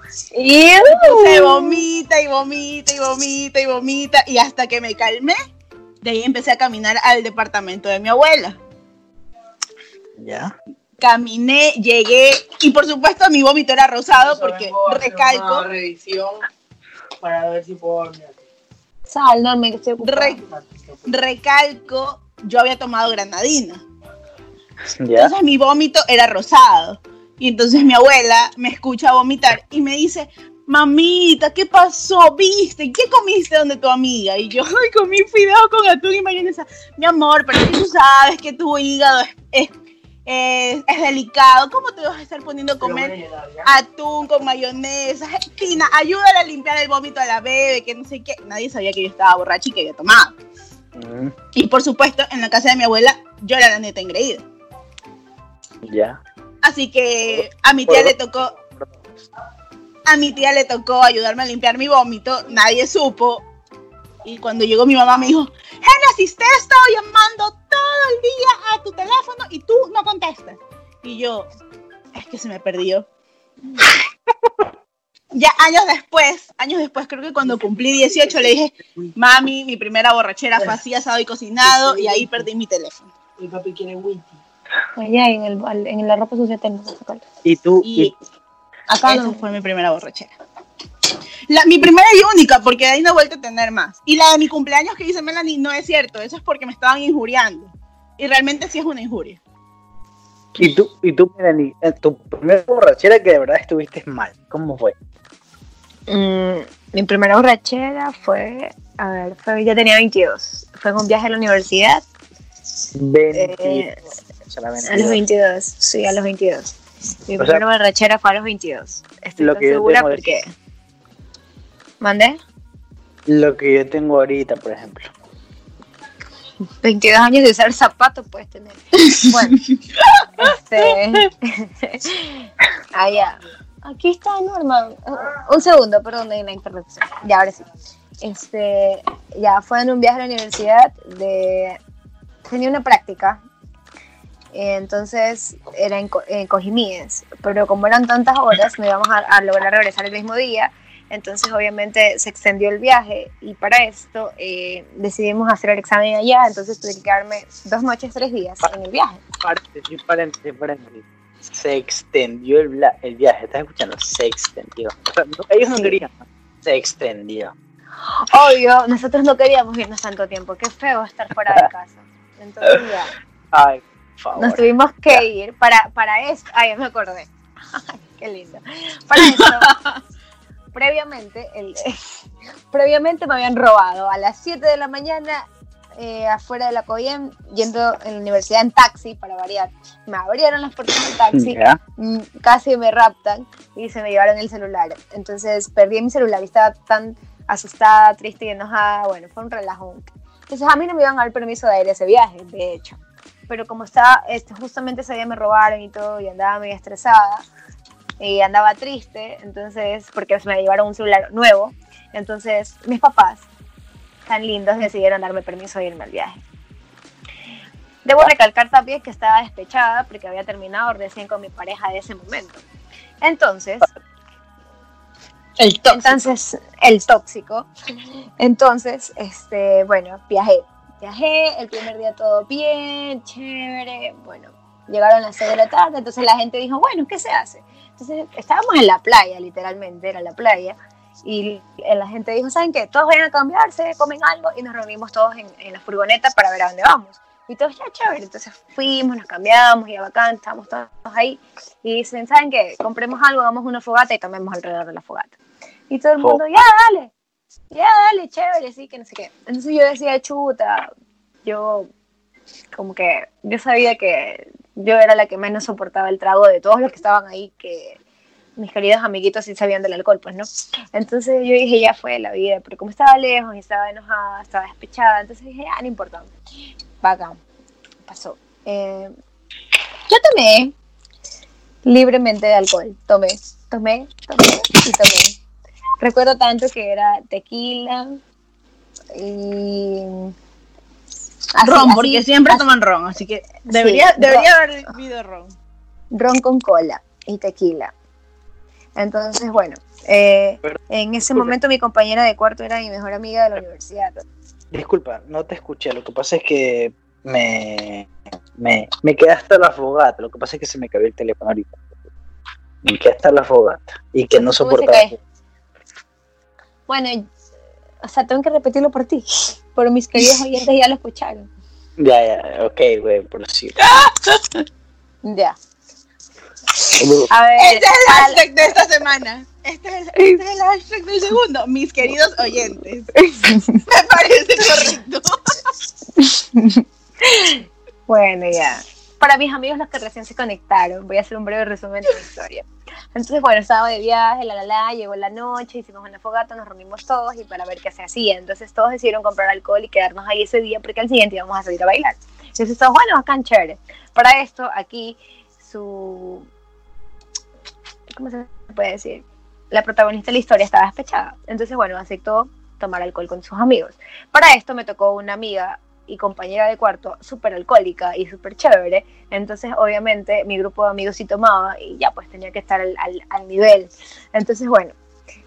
S1: Se vomita y vomita y vomita y vomita. Y hasta que me calmé, de ahí empecé a caminar al departamento de mi abuela.
S3: Ya.
S1: Caminé, llegué y por supuesto mi vómito era rosado porque recalco,
S4: Una revisión para ver si puedo dormir.
S2: Sal, no, me estoy ocupada.
S1: re- recalco, yo había tomado granadina.
S3: Ya.
S1: Entonces mi vómito era rosado. Y entonces mi abuela me escucha vomitar y me dice, mamita, ¿qué pasó? ¿Viste? ¿Qué comiste donde tu amiga? Y yo, ay, comí fideo con atún y mayonesa. Mi amor, pero es que tú sabes que tu hígado es, es, es- es delicado. ¿Cómo te vas a estar poniendo a comer atún con mayonesa? Tina, ayúdale a limpiar el vómito a la bebé, que no sé qué. Nadie sabía que yo estaba borracha y que había tomado.
S3: Mm,
S1: Y por supuesto, en la casa de mi abuela, yo era la neta engreída.
S3: Ya.
S1: Así que a mi tía le tocó, a mi tía le tocó ayudarme a limpiar mi vómito, nadie supo. Y cuando llegó mi mamá me dijo, Génesis, te he estado llamando todo el día a tu teléfono y tú no contestas. Y yo, es que se me perdió. ya años después, años después, creo que cuando cumplí 18 le dije, mami, mi primera borrachera fue así, asado y cocinado, y ahí perdí mi teléfono.
S4: Mi papi quiere whisky.
S2: Allá en, el, en la ropa sucia tengo. sacarlo.
S3: Y tú,
S1: Y
S3: y,
S2: Acá
S1: esa
S2: no.
S1: fue mi primera borrachera. La- mi primera y única, porque de ahí no he vuelto a tener más. Y la de mi cumpleaños que dice Melanie no es cierto, eso es porque me estaban injuriando. Y realmente sí es una injuria.
S3: y tú, y tú, Melanie, eh, tu primera borrachera que de verdad estuviste mal. ¿Cómo fue?
S2: Mm, mi primera borrachera fue, a ver, fue, ya tenía 22. Fue en un viaje a la universidad.
S3: 20.
S2: Eh, A los 22, sí, a los 22. Mi
S3: O sea-
S2: primera borrachera fue a los 22. Estoy
S3: Lo que yo
S2: segura
S3: tengo de-
S2: porque... ¿Mandé?
S3: Lo que yo tengo ahorita, por ejemplo.
S2: 22 años de usar zapatos puedes tener. Bueno, este. Allá. Aquí está Norma. Un segundo, perdón, de la interrupción. Ya, ahora sí. Este, ya fue en un viaje a la universidad de. Tenía una práctica. Entonces era en, en Cojimíes, pero como eran tantas horas, no íbamos a, a lograr regresar el mismo día. Entonces, obviamente, se extendió el viaje y para esto eh, decidimos hacer el examen allá. Entonces, tuve que quedarme dos noches, tres días en el viaje.
S3: Paréntesis, paréntesis, paréntesis. Se extendió el, el viaje, ¿estás escuchando? Se extendió. O sea, no- ellos no
S2: Sí.
S3: querían, se extendió.
S2: Obvio, nosotros no queríamos irnos tanto tiempo. Qué feo estar fuera de casa. Entonces, ya.
S3: Ay, favor.
S2: Nos tuvimos que ir para, para esto. Ay, ya me acordé. Qué lindo. Para esto, previamente, el, previamente me habían robado a las 7 de la mañana eh, afuera de la COIEM, yendo en la universidad en taxi, para variar. Me abrieron las puertas del taxi,
S3: Ya.
S2: mm, casi me raptan y se me llevaron el celular. Entonces perdí mi celular y estaba tan asustada, triste y enojada. Bueno, fue un relajo. Entonces a mí no me iban a dar permiso de ir a ese viaje, de hecho. Pero como estaba, este, justamente ese día me robaron y todo y andaba muy estresada y andaba triste, entonces, porque me llevaron un celular nuevo. Entonces mis papás, tan lindos, decidieron darme permiso de irme al viaje. Debo recalcar también que estaba despechada porque había terminado recién con mi pareja de ese momento. Entonces,
S1: El tóxico.
S2: entonces, el tóxico. Entonces, este, bueno, viajé. Viajé, el primer día todo bien, chévere. Bueno, llegaron las 6 de la tarde, entonces la gente dijo, bueno, ¿qué se hace? Entonces, estábamos en la playa, literalmente, era la playa. Y la gente dijo, ¿saben qué? Todos vayan a cambiarse, comen algo y nos reunimos todos en, en la furgoneta para ver a dónde vamos. Y todos, ya chévere. Entonces fuimos, nos cambiamos, ya bacán, estábamos todos ahí. Y dicen, ¿saben qué? Compremos algo, hagamos una fogata y tomemos alrededor de la fogata. Y todo el
S3: Fo-
S2: mundo, ya, dale, ya, dale, chévere, sí, que no sé qué. Entonces yo decía, chuta, yo como que, yo sabía que yo era la que menos soportaba el trago de todos los que estaban ahí, que mis queridos amiguitos sí sabían del alcohol, pues, ¿no? Entonces yo dije, ya fue la vida, pero como estaba lejos y estaba enojada, estaba despechada, entonces dije, ah, no importa, bacán, pasó. Eh, yo tomé libremente de alcohol, tomé, tomé, tomé y tomé. Recuerdo tanto que era tequila y... así,
S1: ron,
S2: así,
S1: porque siempre
S2: así,
S1: toman ron, así que debería, haber bebido ron.
S2: ron con cola y tequila. Entonces, bueno, eh, en ese momento mi compañera de cuarto era mi mejor amiga de la universidad.
S3: Disculpa, no te escuché. Lo que pasa es que me, me, me quedé hasta la fogata. Lo que pasa es que se me cayó el teléfono ahorita. Me quedé hasta la fogata. Y que no
S2: ¿Cómo se
S3: soportaba.
S2: Bueno, o sea, tengo que repetirlo por ti, pero mis queridos oyentes ya lo escucharon.
S3: Ya, ya, ok, güey, por sí.
S2: Ya. A ver,
S1: Este es el
S2: al-
S1: hashtag de esta semana. Este es el, este es el hashtag del segundo. Mis queridos oyentes. Me parece correcto.
S2: Bueno, ya. Para mis amigos los que recién se conectaron, voy a hacer un breve resumen de la historia. Entonces, bueno, estaba de viaje, la la la, llegó la noche, hicimos una fogata, nos reunimos todos y para ver qué se hacía. Entonces todos decidieron comprar alcohol y quedarnos ahí ese día porque al siguiente íbamos a salir a bailar. Entonces todos, bueno, bacán, chévere. Para esto, aquí, su... ¿Cómo se puede decir? La protagonista de la historia estaba despechada. Entonces, bueno, aceptó tomar alcohol con sus amigos. Para esto me tocó una amiga y compañera de cuarto súper alcohólica y súper chévere. Entonces, obviamente, mi grupo de amigos sí tomaba y ya pues tenía que estar al, al- al nivel. Entonces, bueno,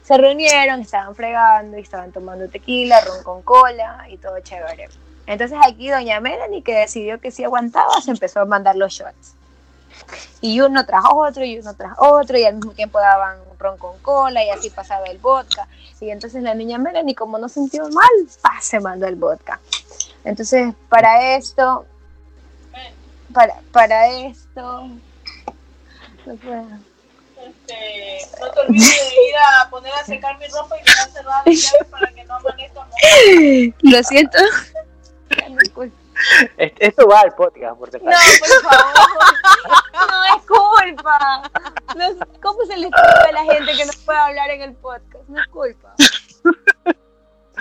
S2: se reunieron, estaban fregando y estaban tomando tequila, ron con cola y todo chévere. Entonces aquí doña Melanie, que decidió que sí aguantaba, se empezó a mandar los shots. Y uno tras otro, y uno tras otro, y al mismo tiempo daban ron con cola, y así pasaba el vodka. Y entonces la niña Melanie, como no sintió mal, ¡pa! se mandó el vodka. Entonces, para esto, para, para esto, no puedo.
S4: Este, no te olvides de ir a poner a secar mi ropa y dejar cerrada la llave para que no amanezca.
S2: Lo siento. No culpa.
S3: Esto va al podcast, por
S2: No, por favor. No es culpa. No ¿Cómo se le explica a la gente que no puede hablar en el podcast? No es culpa.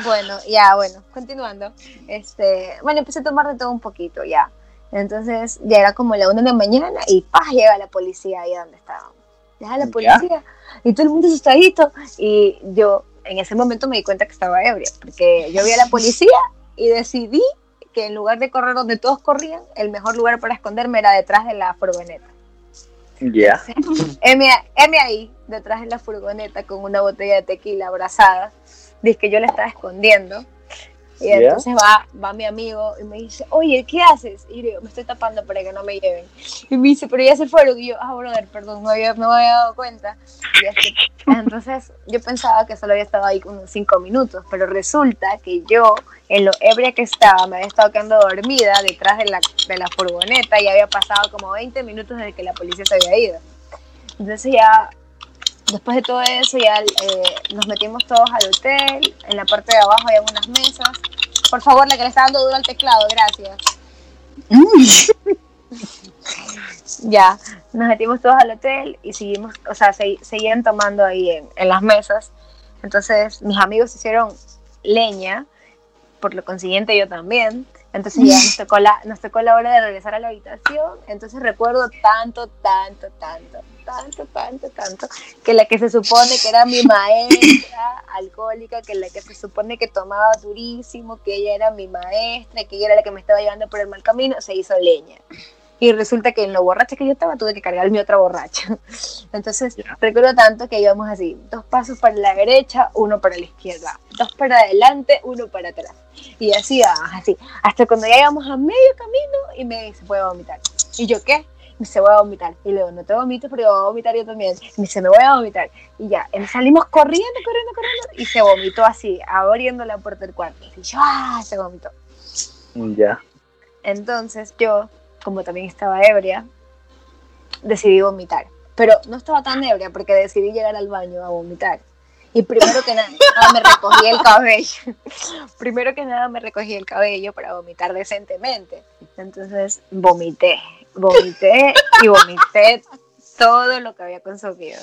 S2: Bueno, ya, bueno, continuando. Este, bueno, empecé a tomar de todo un poquito, ya. Entonces, ya era como la una de la mañana y ¡pah! llega la policía ahí donde estábamos. Llega la policía y todo el mundo asustadito. Y yo en ese momento me di cuenta que estaba ebria, porque yo vi a la policía y decidí que en lugar de correr donde todos corrían, el mejor lugar para esconderme era detrás de la furgoneta.
S3: Ya.
S2: M, M ahí, detrás de la furgoneta, con una botella de tequila abrazada. Dice que yo la estaba escondiendo. Y
S3: Ya.
S2: entonces va, va mi amigo y me dice, oye, ¿qué haces? Y yo me estoy tapando para que no me lleven. Y me dice, pero ya se fueron. Y yo, ah, brother, perdón, no, había, no me había dado cuenta. Y así. Entonces yo pensaba que solo había estado ahí unos cinco minutos, pero resulta que yo, en lo ebria que estaba, me había estado quedando dormida detrás de la, de la furgoneta y había pasado como 20 minutos desde que la policía se había ido. Entonces ya, después de todo eso, ya eh, nos metimos todos al hotel. En la parte de abajo había unas mesas. Por favor, la que le está dando duro al teclado, gracias. Ya, nos metimos todos al hotel y seguimos, o sea, se- seguían tomando ahí en, en las mesas. Entonces, mis amigos hicieron leña, por lo consiguiente yo también. Entonces ya nos tocó, la, nos tocó la hora de regresar a la habitación. Entonces recuerdo tanto, tanto, tanto, tanto, tanto, tanto, que la que se supone que era mi maestra alcohólica, que la que se supone que tomaba durísimo, que ella era mi maestra, que ella era la que me estaba llevando por el mal camino, se hizo leña. Y resulta que en lo borracha que yo estaba tuve que cargar mi otra borracha. Entonces
S3: Ya.
S2: recuerdo tanto que íbamos así, dos pasos para la derecha, uno para la izquierda, dos para adelante, uno para atrás. Y así, ah, así, hasta cuando ya íbamos a medio camino y me dice, voy a vomitar. Y yo, ¿qué? Me dice, voy a vomitar. Y luego, no te vomites, pero voy a vomitar yo también. Y me dice, me voy a vomitar. Y ya, em, salimos corriendo, corriendo, corriendo. Y se vomitó así, abriendo la puerta del cuarto. Y yo, ¡ah! Se vomitó.
S3: Ya.
S2: Entonces yo, como también estaba ebria, decidí vomitar. Pero no estaba tan ebria porque decidí llegar al baño a vomitar. Y primero que nada me recogí el cabello. Primero que nada me recogí el cabello para vomitar decentemente. Entonces vomité, vomité y vomité todo lo que había consumido.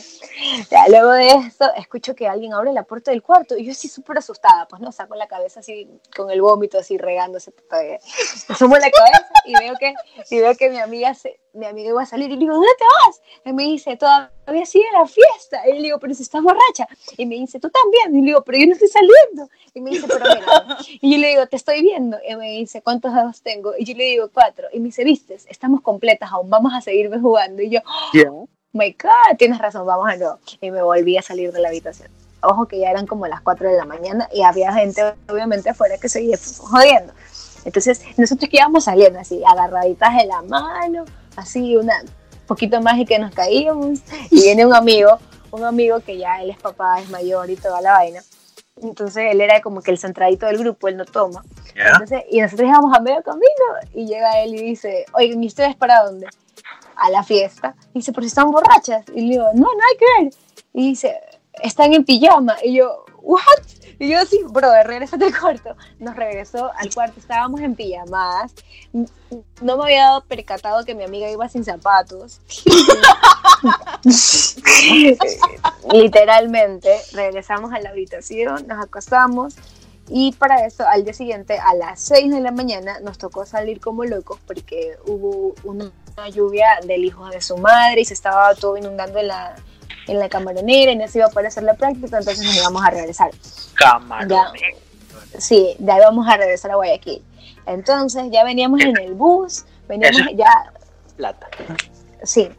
S2: Ya, luego de esto, escucho que alguien abre la puerta del cuarto y yo así súper asustada, pues no, saco la cabeza así con el vómito así regándose todavía. Sumo la cabeza y veo que, y veo que mi amiga se, mi amiga iba a salir y le digo, ¿dónde te vas? Y me dice, todavía sigue la fiesta. Y le digo, pero si estás borracha. Y me dice, tú también. Y le digo, pero yo no estoy saliendo. Y me dice, pero mira. Y yo le digo, te estoy viendo. Y me dice, ¿cuántos dedos tengo? Y yo le digo, cuatro. Y me dice, vistes, estamos completas aún, vamos a seguirme jugando. Y yo,
S3: Ya.
S2: My God, tienes razón, vamos a nuevo. Y me volví a salir de la habitación. Ojo que ya eran como las 4 de la mañana y había gente obviamente afuera que seguía jodiendo. Entonces nosotros que íbamos saliendo así, agarraditas de la mano, así una poquito más y que nos caíamos. Y viene un amigo, un amigo que ya él es papá, es mayor y toda la vaina. Entonces él era como que el centradito del grupo, él no toma. Entonces, y nosotros íbamos a medio camino y llega él y dice, oigan, ¿y ustedes para dónde? A la fiesta. Y dice, ¿por si están borrachas? Y le digo, no, no hay que ver. Y dice, están en pijama. Y yo, ¿what? Y yo así, bro, regresate al cuarto. Nos regresó al cuarto, estábamos en pijamas. No me había dado percatado que mi amiga iba sin zapatos. Literalmente, regresamos a la habitación, nos acostamos y para eso al día siguiente a las 6 de la mañana nos tocó salir como locos porque hubo una lluvia del hijo de su madre y se estaba todo inundando en la, en la camaronera y no se iba a poder hacer la práctica, entonces nos íbamos a regresar.
S3: Camarón.
S2: Sí, de ahí vamos a regresar a Guayaquil. Entonces ya veníamos en el bus, veníamos ya,
S3: Plata.
S2: sí,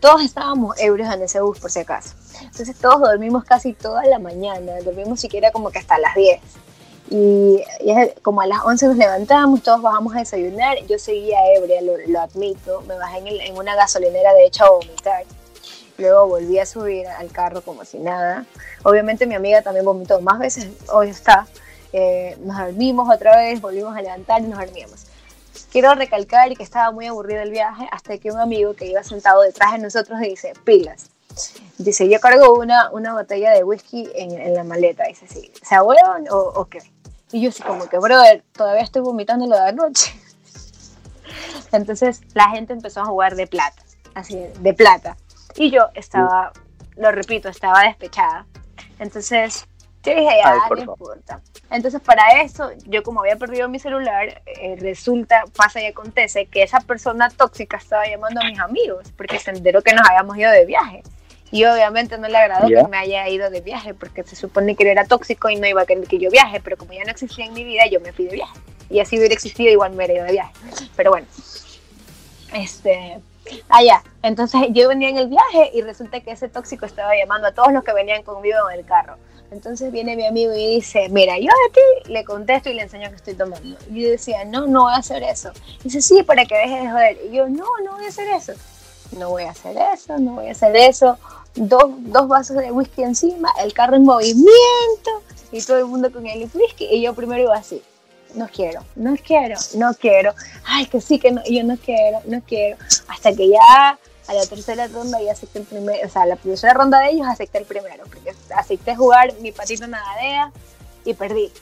S2: todos estábamos ebrios en ese bus por si acaso. Entonces todos dormimos casi toda la mañana, dormimos siquiera como que hasta las 10. Y, y como a las 11 nos levantamos, todos bajamos a desayunar. Yo seguía ebria, lo, lo admito. Me bajé en, el- en una gasolinera, de hecho, a vomitar. Luego volví a subir al carro como si nada. Obviamente mi amiga también vomitó más veces, hoy está. Eh, nos dormimos otra vez, volvimos a levantar y nos dormíamos. Quiero recalcar que estaba muy aburrido el viaje hasta que un amigo que iba sentado detrás de nosotros dice, pilas. Dice, yo cargo una, una botella de whisky en, en la maleta. Dice, sí, ¿se o, o qué? Y yo así como que, brother, todavía estoy vomitando lo de anoche. Entonces la gente empezó a jugar de plata, así, de plata. Y yo estaba, lo repito, estaba despechada. Entonces Yo dije, ya, no
S3: favor.
S2: importa. Entonces, para eso, yo como había perdido mi celular, eh, resulta, pasa y acontece que esa persona tóxica estaba llamando a mis amigos porque se enteró que nos habíamos ido de viaje. Y obviamente no le agradó que me haya ido de viaje porque se supone que él era tóxico y no iba a querer que yo viaje, pero como ya no existía en mi vida, yo me fui de viaje. Y así hubiera existido, igual me hubiera ido de viaje. Pero bueno, este, allá. Entonces yo venía en el viaje y resulta que ese tóxico estaba llamando a todos los que venían conmigo en el carro. Entonces viene mi amigo y dice, mira, yo a ti le contesto y le enseño que estoy tomando. Y yo decía, no, no voy a hacer eso. Y dice, sí, para que dejes de joder. Y yo, no, no voy a hacer eso. No voy a hacer eso, no voy a hacer eso. Dos, dos vasos de whisky encima, el carro en movimiento y todo el mundo con el whisky. Y yo primero iba así, no quiero, no quiero, no quiero. Ay, que sí, que no, yo no quiero, no quiero. Hasta que ya a la tercera ronda ya acepté el primero, o sea, la tercera ronda de ellos acepté el primero, porque acepté jugar mi patito nadadea y perdí.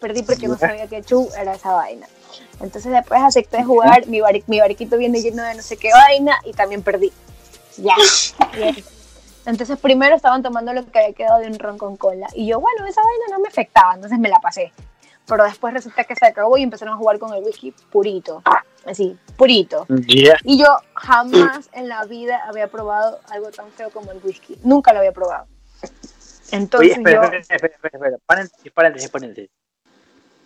S2: Perdí porque no sabía que chu era esa vaina. Entonces después acepté jugar mi, bar- mi barquito viene lleno de no sé qué vaina y también perdí. Ya. Entonces primero estaban tomando lo que había quedado de un ron con cola y yo, bueno, esa vaina no me afectaba, entonces me la pasé. Pero después resulta que se acabó y empezaron a jugar con el whisky purito, así, purito. Y yo jamás en la vida había probado algo tan feo como el whisky. Nunca lo había probado.
S3: Oye,
S2: Entonces
S3: espera,
S2: yo...
S3: espera, espera, espera, espera. Paréntesis, paréntesis, paréntesis.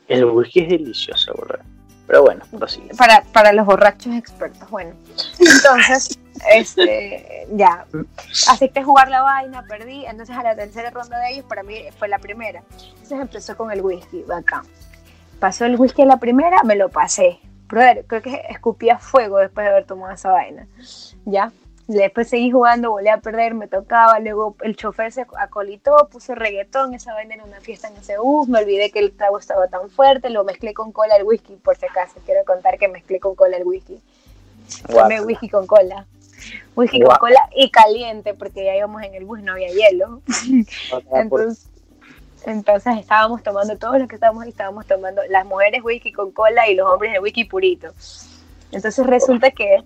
S3: El whisky es delicioso, ¿verdad? Pero bueno, prosigue.
S2: para, para los borrachos expertos. Bueno, entonces, este, ya, acepté jugar la vaina, perdí. Entonces, a la tercera ronda de ellos, para mí fue la primera. Entonces, empezó con el whisky, bacán. Pasó el whisky a la primera, me lo pasé. Brother, creo que escupía fuego después de haber tomado esa vaina. Ya. Después seguí jugando, volví a perder, me tocaba, luego el chofer se acolitó, puso reggaetón, esa vaina era una fiesta en ese bus, me olvidé que el trago estaba tan fuerte, lo mezclé con cola el whisky, por si acaso, quiero contar que mezclé con cola el whisky. Tomé whisky con cola. Whisky
S3: Guau.
S2: con cola y caliente, porque ya íbamos en el bus, no había hielo. Entonces, entonces estábamos tomando, todos los que estábamos ahí estábamos tomando, las mujeres whisky con cola y los hombres el whisky purito. Entonces resulta que,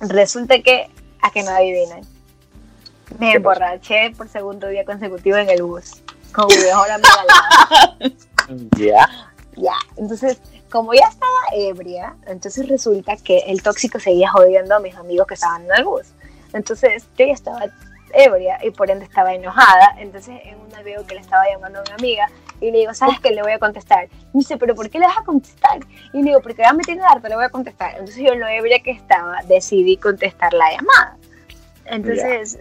S2: resulta que, a que no adivinan, me emborraché por segundo día consecutivo en el bus, con mi mejor amiga.
S3: Ya.
S2: Ya, entonces, como ya estaba ebria, entonces resulta que el tóxico seguía jodiendo a mis amigos que estaban en el bus. Entonces, yo ya estaba ebria y por ende estaba enojada. Entonces, en una veo que le estaba llamando a una amiga y le digo, ¿sabes qué? Le voy a contestar. Me dice, ¿pero por qué le vas a contestar? Y le digo, porque ya me tiene harto, le voy a contestar. Entonces, yo lo ebria que estaba, decidí contestar la llamada. Entonces,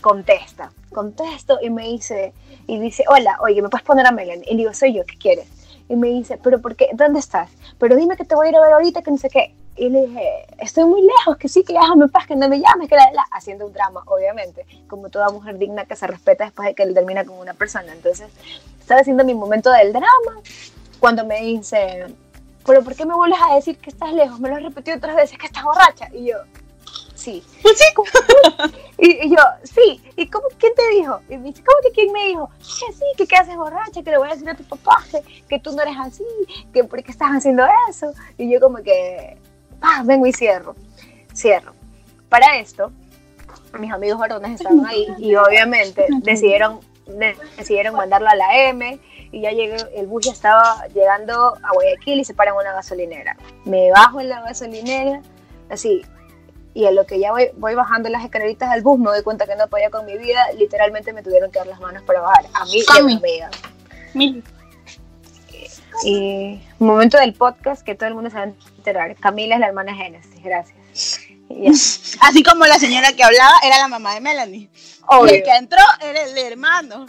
S2: contesta, contesto y me dice, y dice, hola, oye, ¿me puedes poner a Melanie? Y digo, soy yo, ¿qué quieres? Y me dice, ¿pero por qué? ¿Dónde estás? Pero dime que te voy a ir a ver ahorita, que no sé qué. Y le dije, estoy muy lejos, que sí, que déjame en paz, que no me llames, que la, la, haciendo un drama, obviamente, como toda mujer digna que se respeta después de que él termina con una persona. Entonces, estaba haciendo mi momento del drama, cuando me dice, ¿pero por qué me vuelves a decir que estás lejos? Me lo has repetido otras veces, que estás borracha. Y yo, sí. Y, y yo, sí, ¿y cómo, quién te dijo? Y me dice, ¿cómo que quién me dijo? Que sí, que qué haces borracha, que le voy a decir a tu papá, que, que tú no eres así, que por qué estás haciendo eso. Y yo como que, ah, vengo y cierro, cierro. Para esto, mis amigos varones estaban ahí y obviamente decidieron, de- decidieron mandarlo a la M y ya llegué, el bus ya estaba llegando a Guayaquil y se para en una gasolinera. Me bajo en la gasolinera, así, y a lo que ya voy, voy bajando las escaleritas del bus me doy cuenta que no podía con mi vida, literalmente me tuvieron que dar las manos para bajar, a mí y a mi amiga.
S1: Mil.
S2: Y momento del podcast que todo el mundo se va a enterar, Camila es la hermana Génesis, gracias. Y ya.
S1: Así como la señora que hablaba era la mamá de Melanie. Y el que entró era el hermano.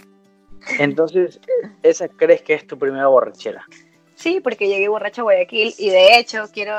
S3: Entonces, ¿esa crees que es tu primera borrachera?
S2: Sí, porque llegué borracha a Guayaquil y de hecho quiero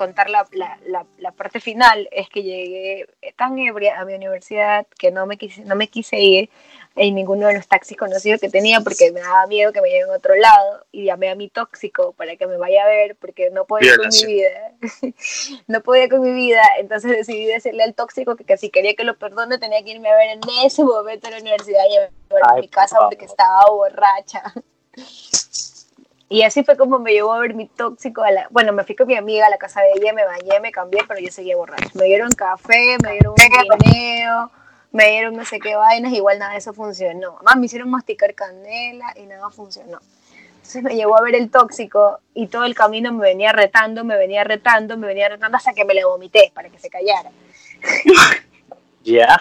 S2: contar la, la, la, la parte final, es que llegué tan ebria a mi universidad que no me quise, no me quise ir en ninguno de los taxis conocidos que tenía porque me daba miedo que me lleven a otro lado y llamé a mi tóxico para que me vaya a ver porque no podía con mi vida. no podía con mi vida, entonces decidí decirle al tóxico que, que si quería que lo perdone tenía que irme a ver en ese momento a la universidad y a
S3: Ay,
S2: mi casa
S3: por
S2: porque estaba borracha. Y así fue como me llevó a ver mi tóxico. A la, bueno, me fui con mi amiga a la casa de ella, me bañé, me cambié, pero yo seguía borracha. Me dieron café, me dieron un guineo, me dieron no sé qué vainas, igual nada de eso funcionó. Además me hicieron masticar canela y nada funcionó. Entonces me llevó a ver el tóxico y todo el camino me venía retando, me venía retando, me venía retando hasta que me le vomité para que se callara.
S3: Ya.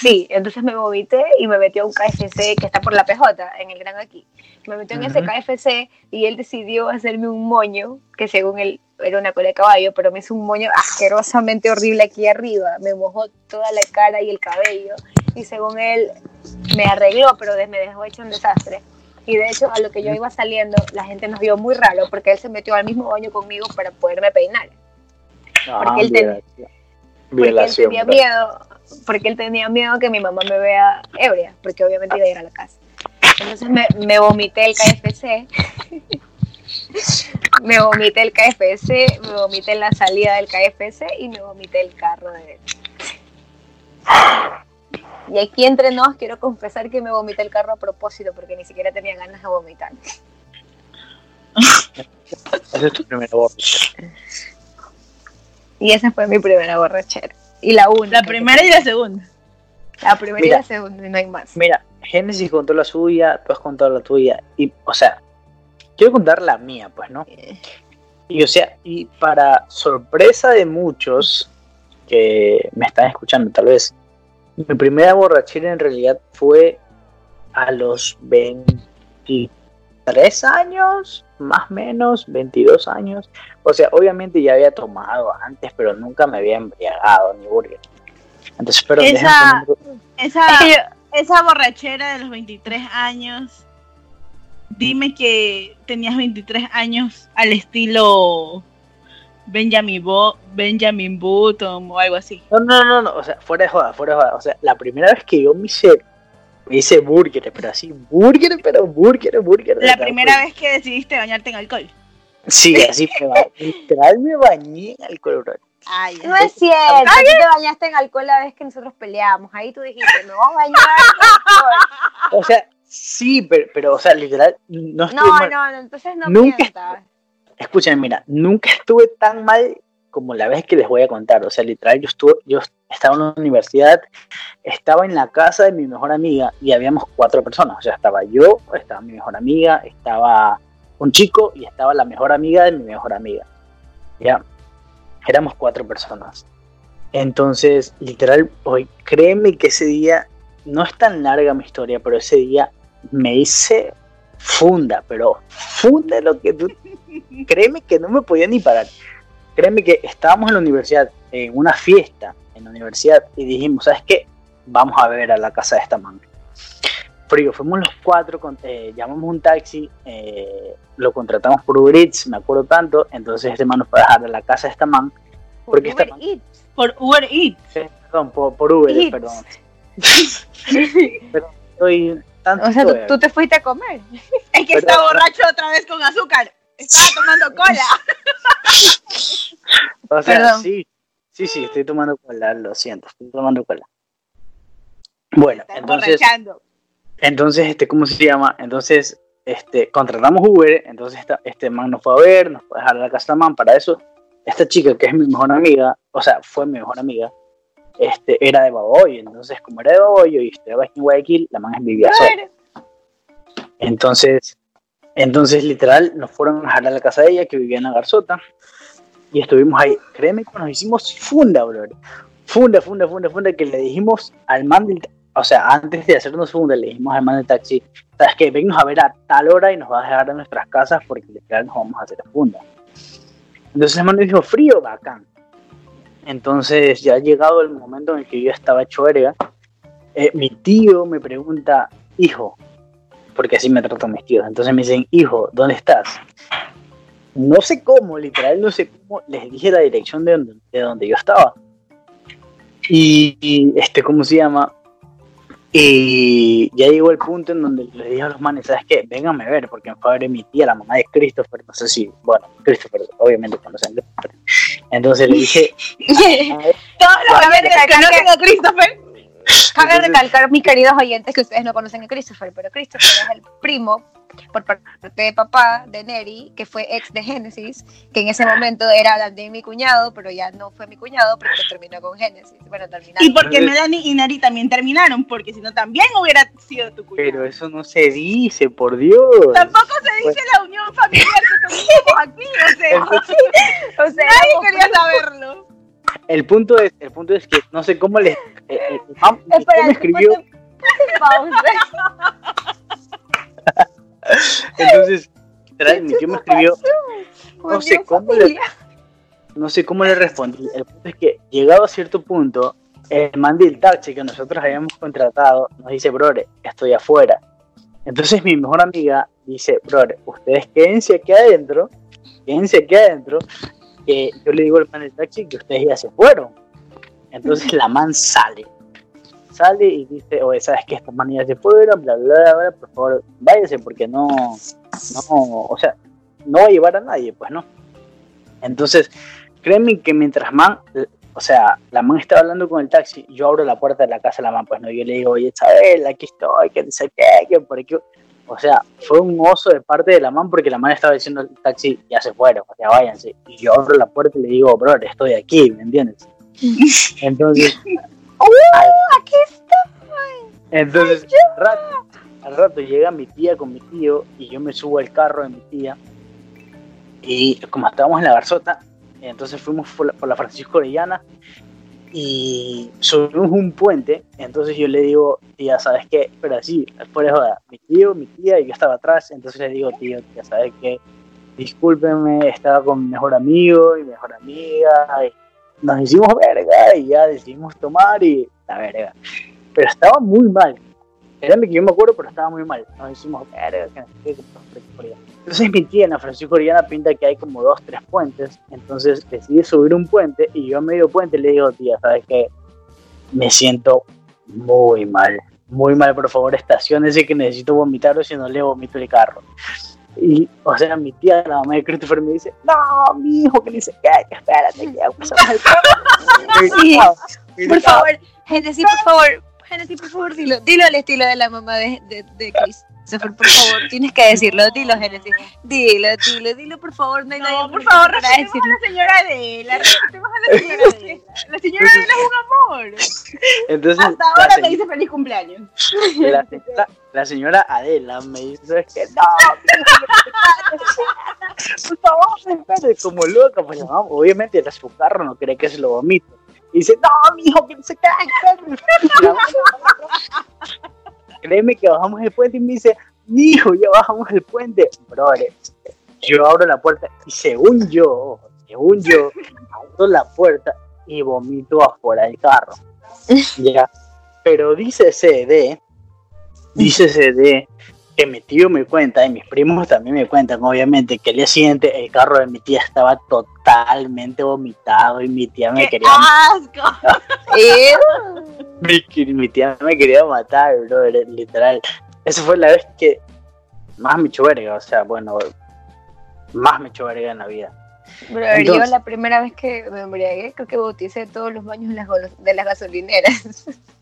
S2: Sí, entonces me vomité y me metió a un KFC que está por la PJ, en el Gran Aquí. Me metió en ese
S3: Ujú.
S2: KFC y él decidió hacerme un moño, que según él era una cola de caballo, pero me hizo un moño asquerosamente horrible aquí arriba. Me mojó toda la cara y el cabello. Y según él, me arregló, pero me dejó hecho un desastre. Y de hecho, a lo que yo iba saliendo, la gente nos vio muy raro porque él se metió al mismo baño conmigo para poderme peinar. Porque él ten-. Porque él tenía miedo, porque él tenía miedo que mi mamá me vea ebria, porque obviamente iba a ir a la casa. Entonces me, me vomité el KFC. me vomité el KFC, me vomité la salida del KFC y me vomité el carro de él. Y aquí entre nos quiero confesar que me vomité el carro a propósito porque ni siquiera tenía ganas de vomitar.
S3: Ese es tu primer borracho.
S2: Y esa fue mi primera borrachera. Y la única.
S1: La primera y la segunda.
S2: La primera y la segunda, y no hay más.
S3: Mira, Génesis contó la suya, tú has contado la tuya. Y, o sea, quiero contar la mía, pues, ¿no? Y, o sea, y para sorpresa de muchos que me están escuchando, tal vez, mi primera borrachera en realidad fue a los 23 años, más o menos, 22 años. O sea, obviamente ya había tomado antes, pero nunca me había embriagado ni burger. Entonces, pero
S1: Esa-
S3: poner-
S1: Esa, esa borrachera de los 23 años, dime que tenías 23 años al estilo Benjamin, Bo Benjamin Button o algo así.
S3: No, no, no, no, o sea, fuera de joda, fuera de joda. O sea, la primera vez que yo me hice, me hice burger, pero así, burger, pero burger, burger.
S1: La primera
S3: pues,
S1: vez que decidiste bañarte en alcohol.
S3: Sí, así, me literal me bañé en alcohol, bro.
S1: Ay,
S2: No es cierto, tú te bañaste en alcohol la vez que nosotros peleamos. Ahí tú dijiste, me voy a bañar.
S3: O sea, sí, pero, pero o sea, literal, no estuve
S2: No,
S3: mal.
S2: no, no, entonces no
S3: Nunca-
S2: mientas.
S3: Escúchame, mira, nunca estuve tan mal como la vez que les voy a contar. O sea, literal, yo estuve, yo estaba en la universidad, estaba en la casa de mi mejor amiga y habíamos cuatro personas. O sea, estaba yo, estaba mi mejor amiga, estaba un chico y estaba la mejor amiga de mi mejor amiga. Ya, éramos cuatro personas. Entonces, literal, hoy, créeme que ese día, no es tan larga mi historia, pero ese día me hice funda, pero funda lo que tú créeme que no me podía ni parar. Créeme que estábamos en la universidad, en una fiesta en la universidad, y dijimos, ¿sabes qué? Vamos a ver a la casa de esta man. Frío, fuimos los cuatro, con- eh, llamamos un taxi, eh, lo contratamos por Uber Eats, me acuerdo tanto, entonces este man nos fue a dejar a la casa de esta man,
S2: Por
S3: Porque esta
S2: Uber
S3: man-
S2: Eats.
S1: por Uber Eats.
S3: eh, perdón, por, por Uber,
S2: Eats.
S3: perdón. Perdón, estoy tanto
S2: O sea, tú, tú te fuiste a comer.
S1: Es que
S3: Pero-
S1: está borracho otra vez con azúcar. Estaba tomando cola.
S3: O sea,
S2: Perdón.
S3: sí, sí, sí, estoy tomando cola, lo siento, estoy tomando cola. Bueno,
S1: Está
S3: entonces,
S1: emborrachando.
S3: Entonces, este, ¿cómo se llama? Entonces, este, contratamos Uber, entonces esta, este man nos fue a ver, nos fue a dejar a la casa de man, para eso, esta chica que es mi mejor amiga, o sea, fue mi mejor amiga, este, era de Baboyo, entonces como era de Baboyo y aquí en Guayaquil, la man vivía sola. Entonces, entonces literal nos fueron a dejar a la casa de ella que vivía en la Garzota y estuvimos ahí. Créeme que nos hicimos funda, bro. Funda, funda, funda, funda, que le dijimos al man del, o sea, antes de hacernos funda, le dijimos al man del taxi, sabes que vennos a ver a tal hora y nos vas a dejar en nuestras casas porque literal nos vamos a hacer funda. Entonces el man dijo, frío, bacán. Entonces ya ha llegado el momento en el que yo estaba hecho verga, eh, mi tío me pregunta, hijo, porque así me tratan mis tíos. Entonces me dicen, hijo, ¿dónde estás? No sé cómo, literal, no sé cómo, les dije la dirección de donde, de donde yo estaba. Y, y, este, ¿cómo se llama? Y ya llegó el punto en donde les dije a los manes, ¿sabes qué? Vénganme a ver, porque a ver mi tía, la mamá de Christopher, no sé si, bueno, Christopher, obviamente conocen a Christopher. Entonces le dije, "A ver,
S1: Todos los que conocen a Christopher.
S2: Cabe recalcar, mis queridos oyentes, que ustedes no conocen a Christopher, pero Christopher es el primo por parte de papá, de Neri, que fue ex de Génesis, que en ese momento era también mi cuñado, pero ya no fue mi cuñado porque terminó con Génesis. Bueno, terminaron.
S1: Y porque Melanie y Nari también terminaron, porque si no también hubiera sido tu cuñado.
S3: Pero eso no se dice, por Dios.
S1: Tampoco se dice la unión familiar que tuvimos aquí, o sea,
S2: O sea,
S1: nadie quería saberlo.
S3: El punto es, el punto es que no sé cómo le. eh, eh,
S2: Espera,
S3: me escribió,
S2: pausa.
S3: Entonces, mi tío me escribió, No sé cómo le- no sé cómo le respondí. El punto es que, llegado a cierto punto, el man del taxi que nosotros habíamos contratado nos dice, brother, estoy afuera. Entonces mi mejor amiga dice, brother, ustedes quédense aquí adentro, quédense aquí adentro, que yo le digo al man del taxi que ustedes ya se fueron. Entonces la man sale. Sale y dice, oye, ¿sabes qué? Estas man ya se fueron, bla, bla, bla, bla, por favor, váyanse porque no, no, o sea, no va a llevar a nadie, pues no. Entonces, créeme que mientras man, o sea, la man está hablando con el taxi, yo abro la puerta de la casa de la man, pues no, yo le digo, oye, Isabel, aquí estoy, que sé qué, que por aquí. O sea, fue un oso de parte de la man porque la man estaba diciendo al taxi, ya se fueron, sea, váyanse. Y yo abro la puerta y le digo, bro, estoy aquí, ¿me entiendes? Entonces,
S2: Aquí está.
S3: entonces, al rato, al rato llega mi tía con mi tío y yo me subo al carro de mi tía. Y como estábamos en la garzota, entonces fuimos por la, por la Francisco Orellana y subimos un puente. Entonces yo le digo, tía, ¿sabes qué? Pero así, fuera de joda, mi tío, mi tía y yo estaba atrás. Entonces le digo, tío, tía, ¿sabes qué? Discúlpenme, estaba con mi mejor amigo y mejor amiga. Y nos hicimos verga y ya decidimos tomar y la verga. Pero estaba muy mal. Que yo me acuerdo, pero estaba muy mal. Nos hicimos verga. Entonces mi tía en la Francisco Orellana pinta que hay como dos, tres puentes. Entonces decide subir un puente y yo a medio puente le digo, tía, ¿sabes qué? Me siento muy mal. Muy mal, por favor, estaciones que necesito vomitar o si no le vomito el carro. Y, o sea, mi tía, la mamá de Christopher, me dice, no, mi hijo, que le dice, "Ay, que espérate, que ya pasamos el carro".
S2: Sí. Por favor, Genesis, por favor. Genesis, por favor, dilo. Dilo al estilo de la mamá de, de, de Christopher, por favor. Tienes que decirlo. Dilo, Genesis. Dilo, dilo, dilo, por favor. No hay nadie
S1: No, por favor, respetemos a la señora Adela, respetemos a la señora Adela. La señora Adela es un amor.
S3: Entonces,
S1: Hasta
S3: la
S1: ahora me dice feliz cumpleaños.
S3: la, señora, la señora Adela me dice que no, por favor, espere, como loca, pues la obviamente era su carro, no cree que se lo vomito. Y dice, no, mijo, que no se cae. Créeme que bajamos el puente y me dice, mijo, ya bajamos el puente. Brother, yo abro la puerta y según yo, según yo, abro la puerta y vomito afuera del carro. Ya. Pero dice CD, dice CD que mi tío me cuenta y mis primos también me cuentan, obviamente, que el día siguiente el carro de mi tía estaba totalmente vomitado y mi tía me
S1: ¡Qué
S3: quería,
S1: asco!
S3: Mi, mi tía me quería matar, bro, literal. Esa fue la vez que más me echó verga, o sea, bueno, más me echó verga en la vida.
S2: Yo
S3: Entonces-
S2: la primera vez que me embriagué, creo que bauticé todos los baños de las, de las gasolineras.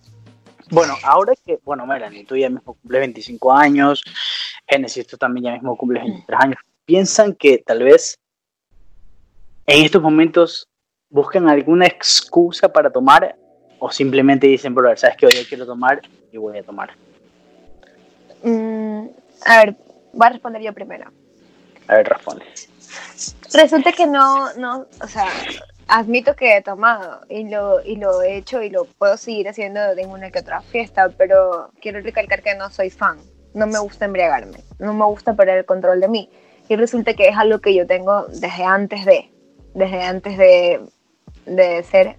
S3: Bueno, ahora que, bueno, Melanie, tú ya mismo cumples 25 años, Genesis, tú también ya mismo cumples 23 años, ¿piensan que tal vez en estos momentos buscan alguna excusa para tomar o simplemente dicen, bro, sabes que hoy yo quiero tomar y voy a tomar?
S2: Mm, a ver, voy a responder yo primero.
S3: A ver, responde.
S2: Resulta que no, no, o sea, admito que he tomado y lo, y lo he hecho y lo puedo seguir haciendo en una que otra fiesta, pero quiero recalcar que no soy fan. No me gusta embriagarme, no me gusta perder el control de mí. Y resulta que es algo que yo tengo desde antes de, desde antes de, de ser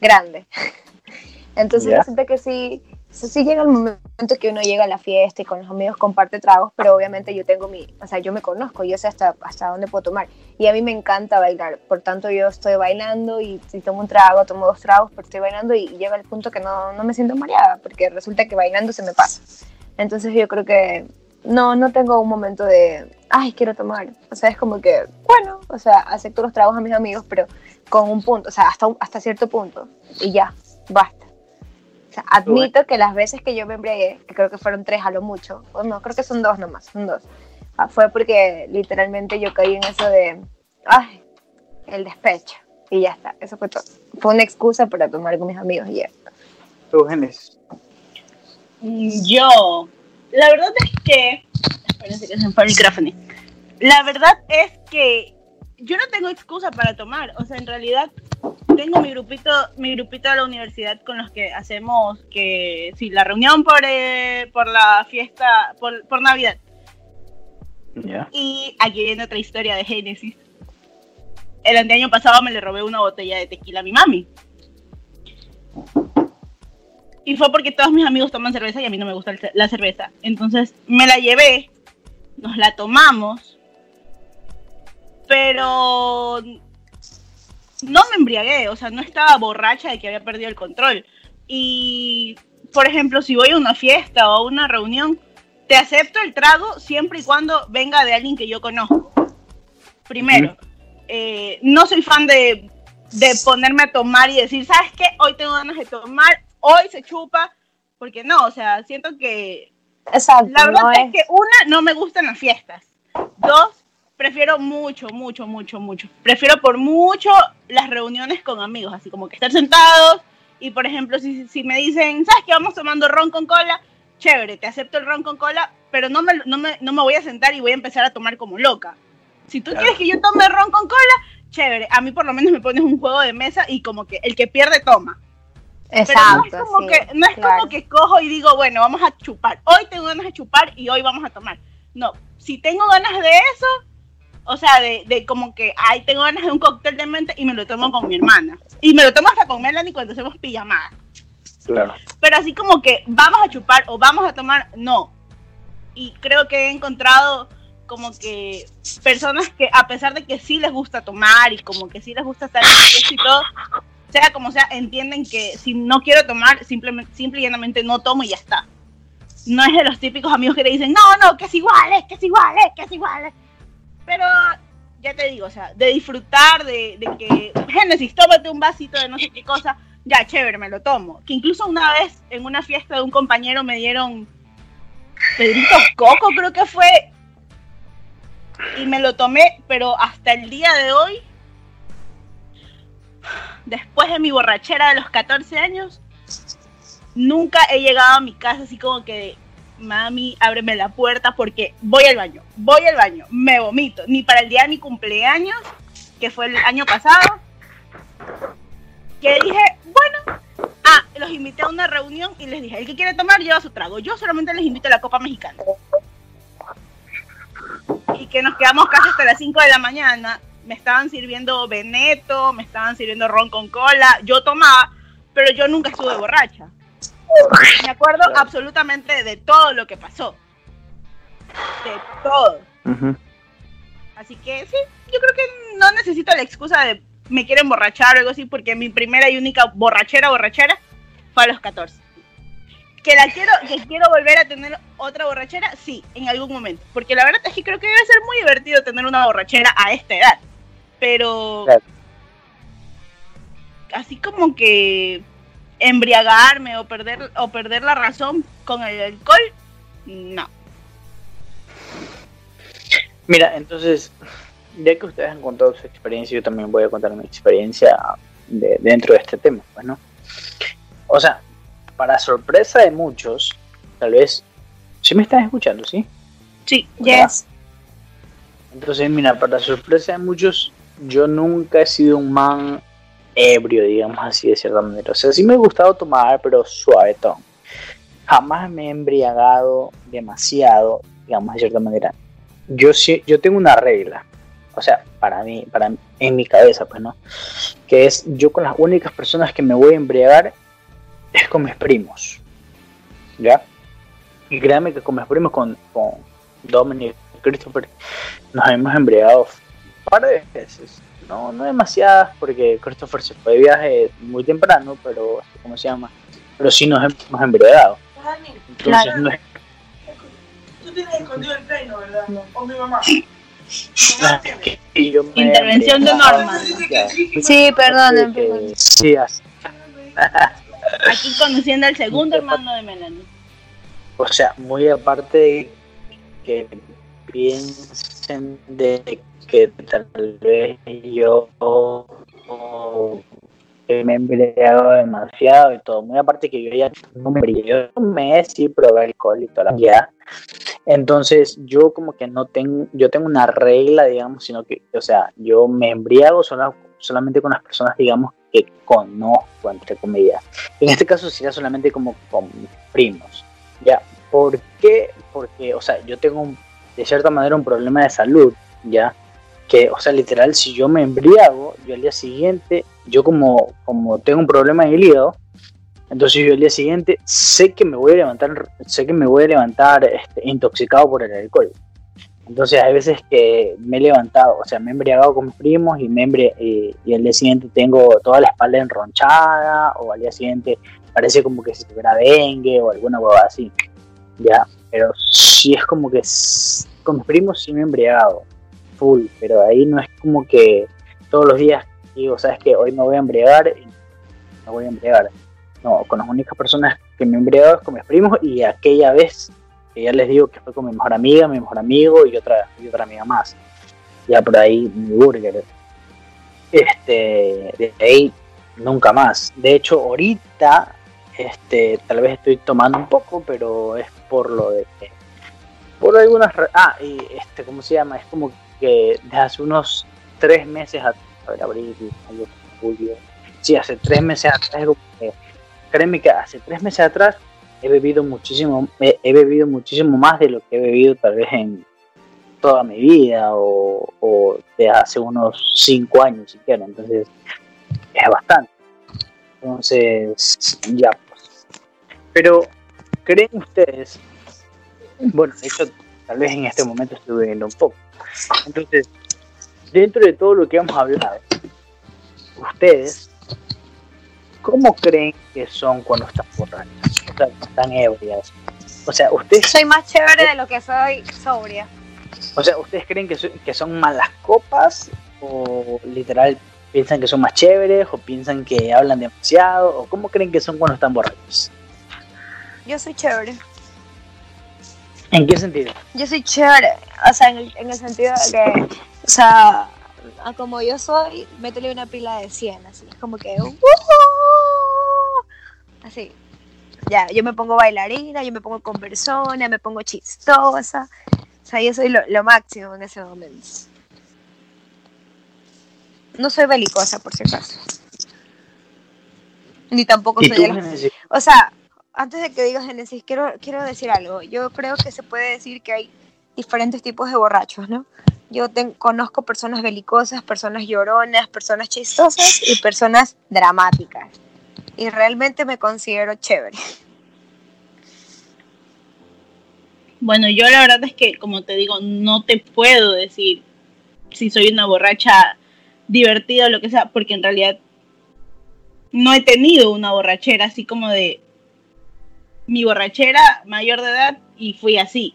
S2: grande. Entonces
S3: Ya.
S2: resulta que sí, sí sí llega el momento que uno llega a la fiesta y con los amigos comparte tragos, pero obviamente yo tengo mi, o sea, yo me conozco, yo sé hasta, hasta dónde puedo tomar. Y a mí me encanta bailar, por tanto yo estoy bailando y si tomo un trago, tomo dos tragos, pero estoy bailando y llega el punto que no, no me siento mareada, porque resulta que bailando se me pasa. Entonces yo creo que no, no tengo un momento de, ay, quiero tomar. O sea, es como que, bueno, o sea, acepto los tragos a mis amigos, pero con un punto, o sea, hasta, hasta cierto punto. Y ya, basta. O sea, admito que las veces que yo me embriagué, que creo que fueron tres a lo mucho, o no, creo que son dos nomás, son dos. ah, fue porque literalmente yo caí en eso de, ay, el despecho. Y ya está, eso fue todo. Fue una excusa para tomar con mis amigos y ya.
S3: Tú, Genes.
S1: Mm, Yo, la verdad es que. Espérense que se me fue el micrófono. La verdad es que yo no tengo excusa para tomar. O sea, en realidad tengo mi grupito, mi grupito de la universidad con los que hacemos que sí, la reunión por, eh, por la fiesta, por, por Navidad.
S3: Ya.
S1: Y aquí viene otra historia de Génesis. El año pasado me le robé una botella de tequila a mi mami. Y fue porque todos mis amigos toman cerveza y a mí no me gusta la cerveza. Entonces me la llevé, nos la tomamos, pero no me embriagué, o sea, no estaba borracha de que había perdido el control. Y, por ejemplo, si voy a una fiesta o a una reunión, te acepto el trago siempre y cuando venga de alguien que yo conozco. Primero, eh, no soy fan de, de ponerme a tomar y decir, ¿sabes qué? Hoy tengo ganas de tomar, hoy se chupa, porque no, o sea, siento que
S2: Exacto,
S1: la verdad
S2: no
S1: es,
S2: es,
S1: que una, no me gustan las fiestas. Dos, prefiero mucho, mucho, mucho, mucho. Prefiero por mucho las reuniones con amigos, así como que estar sentados y, por ejemplo, si, si me dicen, ¿sabes que vamos tomando ron con cola? Chévere, te acepto el ron con cola, pero no me, no me, no me voy a sentar y voy a empezar a tomar como loca. Si tú
S3: Claro.
S1: quieres que yo tome ron con cola, chévere. A mí por lo menos me pones un juego de mesa y como que el que pierde toma. Pero
S2: exacto,
S1: no es como
S2: sí,
S1: que, no es
S2: claro.
S1: como que cojo y digo, bueno, vamos a chupar. Hoy tengo ganas de chupar y hoy vamos a tomar. No, si tengo ganas de eso, o sea, de, de como que, ay, tengo ganas de un cóctel de mente y me lo tomo con mi hermana. Y me lo tomo hasta con Melanie cuando hacemos pijamadas.
S3: Claro.
S1: Pero así como que vamos a chupar o vamos a tomar, no. Y creo que he encontrado como que personas que a pesar de que sí les gusta tomar y como que sí les gusta estar en fiesta y todo, sea como sea, entienden que si no quiero tomar, simplemente, simple y llanamente no tomo y ya está. No es de los típicos amigos que te dicen, no, no, que es igual, es que es igual, es que es igual. es". Pero ya te digo, o sea, de disfrutar, de, de que, Génesis, tómate un vasito de no sé qué cosa, ya, chévere, me lo tomo. Que incluso una vez en una fiesta de un compañero me dieron Pedrito Coco, creo que fue, y me lo tomé, pero hasta el día de hoy, después de mi borrachera de los 14 años, nunca he llegado a mi casa así como que, mami, ábreme la puerta porque voy al baño, voy al baño, me vomito, ni para el día de mi cumpleaños, que fue el año pasado, que dije, bueno, ah, los invité a una reunión y les dije, el que quiere tomar lleva su trago, yo solamente les invito a la Copa Mexicana. Y que nos quedamos casi hasta las 5 de la mañana, me estaban sirviendo Veneto, me estaban sirviendo ron con cola, yo tomaba, pero yo nunca estuve borracha. Me acuerdo absolutamente de todo lo que pasó. De todo. Así que sí, yo creo que no necesito la excusa de me quiero emborrachar o algo así, porque mi primera y única borrachera, borrachera, fue a los 14. Que la quiero, que quiero volver a tener otra borrachera, sí, en algún momento. Porque la verdad es que creo que debe ser muy divertido tener una borrachera a esta edad. Pero así como que embriagarme o perder o perder la razón con el alcohol, no.
S3: Mira, entonces, ya que ustedes han contado su experiencia, yo también voy a contar mi experiencia de- dentro de este tema, pues, ¿no? O sea, para sorpresa de muchos, tal vez, ¿sí me están escuchando, sí?
S1: Sí,
S2: Yes.
S3: Entonces, mira, para sorpresa de muchos, yo nunca he sido un man ebrio, digamos así, de cierta manera. O sea, sí me ha gustado tomar, pero suavetón. Jamás me he embriagado demasiado, digamos, de cierta manera. Yo sí, yo tengo una regla, o sea, para mí, para en mi cabeza, pues, ¿no? Que es, yo con las únicas personas que me voy a embriagar es con mis primos, ¿ya? Y créanme que con mis primos, con, con Dominic Christopher, nos hemos embriagado un par de veces. No, no demasiadas, porque Christopher se fue de viaje muy temprano, pero ¿cómo se llama? Pero sí nos hemos embriagado.
S4: Dani,
S3: Entonces,
S2: Claro.
S3: no es-
S4: tú tienes escondido el play, ¿no, verdad? O mi mamá.
S3: y he
S1: Intervención de Norma.
S2: Sí,
S3: que-
S2: perdonen.
S3: Sí, así.
S1: Aquí conociendo al segundo hermano de Melanie.
S3: O sea, muy aparte de que piensen de que tal vez yo me he embriagado demasiado y todo. Muy aparte que yo ya no me un mes sí probé alcohol y toda la vida. Entonces yo como que no tengo, yo tengo una regla, digamos, sino que, o sea, yo me embriago solo, solamente con las personas, digamos, que conozco, entre comillas. En este caso sería solamente como con primos. ¿Ya? ¿Por qué? Porque, o sea, yo tengo de cierta manera un problema de salud, ¿ya? Que, o sea, literal, si yo me embriago, yo al día siguiente, yo como, como tengo un problema en el hígado, entonces yo al día siguiente sé que me voy a levantar, sé que me voy a levantar este, intoxicado por el alcohol. Entonces hay veces que me he levantado, o sea, me he embriagado con primos y, me y, y al día siguiente tengo toda la espalda enronchada o al día siguiente parece como que si tuviera dengue o alguna hueva así. Ya, pero sí es como que con mis primos sí me he embriagado, full, pero ahí no es como que todos los días digo, sabes que hoy me voy a embriagar y me voy a embriagar. No, con las únicas personas que me he embriagado es con mis primos y aquella vez que ya les digo que fue con mi mejor amiga, mi mejor amigo y otra, y otra amiga más. Ya por ahí mi burger. Este, de ahí nunca más. De hecho, ahorita, este, tal vez estoy tomando un poco, pero es por lo de por algunas, ah, y este, ¿cómo se llama? Es como que desde hace unos tres meses, a, a ver, abril, mayo, julio, sí, hace tres meses atrás, créeme que hace tres meses atrás he bebido muchísimo, he, he bebido muchísimo más de lo que he bebido tal vez en toda mi vida o, o de hace unos cinco años siquiera, entonces es bastante. Entonces, ya pues. Pero, ¿creen ustedes? Bueno, de hecho, tal vez en este momento estoy bebiendo un poco. Entonces, dentro de todo lo que hemos hablado, ustedes, ¿cómo creen que son cuando están borrachos? O sea, cuando están ebrias. O sea, ustedes,
S2: Soy más chévere de lo que soy sobria.
S3: o sea, ¿ustedes creen que, que son malas copas? ¿O literal piensan que son más chéveres? ¿O piensan que hablan demasiado? ¿O cómo creen que son cuando están borrachos?
S2: Yo soy chévere.
S3: ¿En qué sentido?
S2: Yo soy chévere. O sea, en el, en el sentido de que, o sea, como yo soy, métele una pila de 100, así. Es como que, ¡uh! así. Ya, yo me pongo bailarina, yo me pongo conversona, me pongo chistosa. O sea, yo soy lo, lo máximo en ese momento. No soy belicosa, por si acaso. Ni tampoco
S3: ¿Y
S2: soy o sea, antes de que digas Génesis, quiero, quiero decir algo. Yo creo que se puede decir que hay diferentes tipos de borrachos, ¿no? Yo conozco personas belicosas, personas lloronas, personas chistosas y personas dramáticas. Y realmente me considero chévere.
S1: Bueno, yo la verdad es que, como te digo, no te puedo decir si soy una borracha divertida o lo que sea, porque en realidad no he tenido una borrachera así como de mi borrachera mayor de edad y fui así.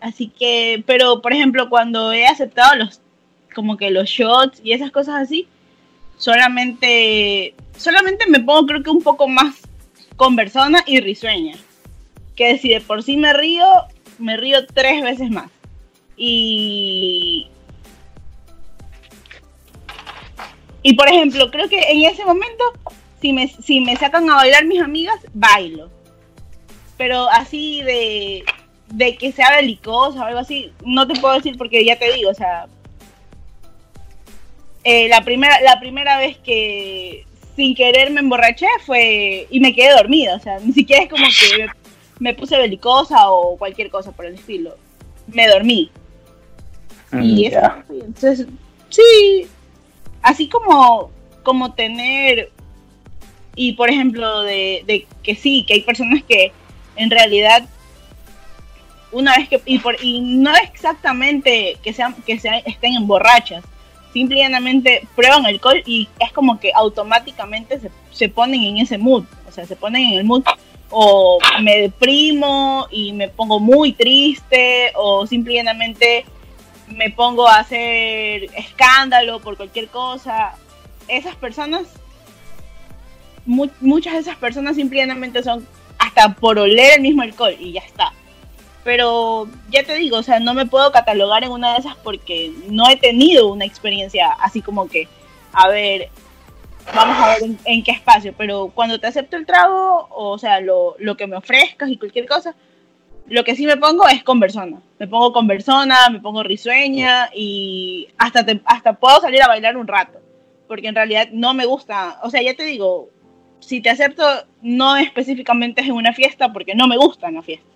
S1: Así que, pero por ejemplo, cuando he aceptado los, como que los shots y esas cosas así, solamente, solamente me pongo creo que un poco más conversona y risueña que si de por sí me río, me río tres veces más. Y. Y por ejemplo, creo que en ese momento, si me, si me sacan a bailar mis amigas, bailo. Pero así de, de que sea belicosa o algo así, no te puedo decir porque ya te digo, o sea. eh, la, primera, la primera vez que sin querer me emborraché fue. y me quedé dormida, o sea, ni siquiera es como que me me puse belicosa o cualquier cosa por el estilo. Me dormí. Y
S3: Mm,
S1: eso, entonces, sí, así como, como tener, y por ejemplo, de, que sí, que hay personas que en realidad, una vez que, y, por, y exactamente que, sean, que sean, estén en borrachas, simplemente prueban alcohol y es como que automáticamente se, se ponen en ese mood, o sea, se ponen en el mood o me deprimo y me pongo muy triste o simplemente me pongo a hacer escándalo por cualquier cosa. Esas personas, mu muchas de esas personas simplemente son hasta por oler el mismo alcohol y ya está. Pero ya te digo, o sea, no me puedo catalogar en una de esas porque no he tenido una experiencia así como que, a ver, vamos a ver en, en qué espacio, pero cuando te acepto el trago, o sea, lo, lo que me ofrezcas y cualquier cosa, lo que sí me pongo es conversona. Me pongo conversona, me pongo risueña y hasta, te- hasta puedo salir a bailar un rato. Porque en realidad no me gusta. O sea, ya te digo, si te acepto, no específicamente es en una fiesta porque no me gustan las fiestas.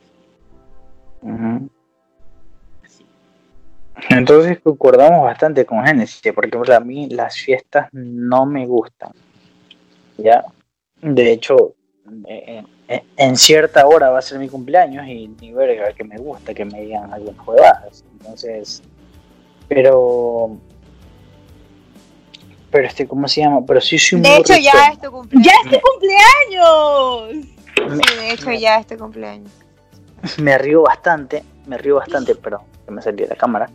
S3: Entonces concordamos bastante con Génesis, porque a mí las fiestas no me gustan. Ya, de hecho, eh, eh, en cierta hora va a ser mi cumpleaños y ni verga que me gusta que me digan algunas jugadas. Entonces, pero, pero este, ¿cómo se llama? Pero sí soy muy
S2: De hecho, ya es tu cumpleaños.
S1: ¡Ya es tu cumpleaños!
S2: Sí, de hecho, ya es tu cumpleaños.
S3: me río bastante, me río bastante, pero que me salió de la cámara,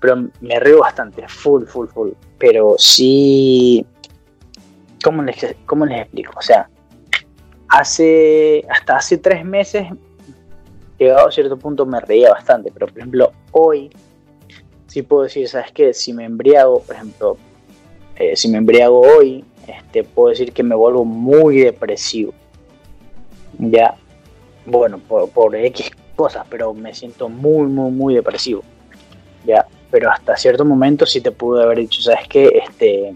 S3: pero me río bastante, full, full, full, pero sí, ¿cómo les, cómo les explico? O sea, hace, hasta hace tres meses, llegado a cierto punto me reía bastante, pero por ejemplo, hoy sí puedo decir, ¿sabes qué? Si me embriago, por ejemplo, eh, si me embriago hoy, este, puedo decir que me vuelvo muy depresivo. Ya, bueno, por, por X cosas, pero me siento muy, muy, muy depresivo. Ya, pero hasta cierto momento sí te pude haber dicho, ¿sabes qué? Este,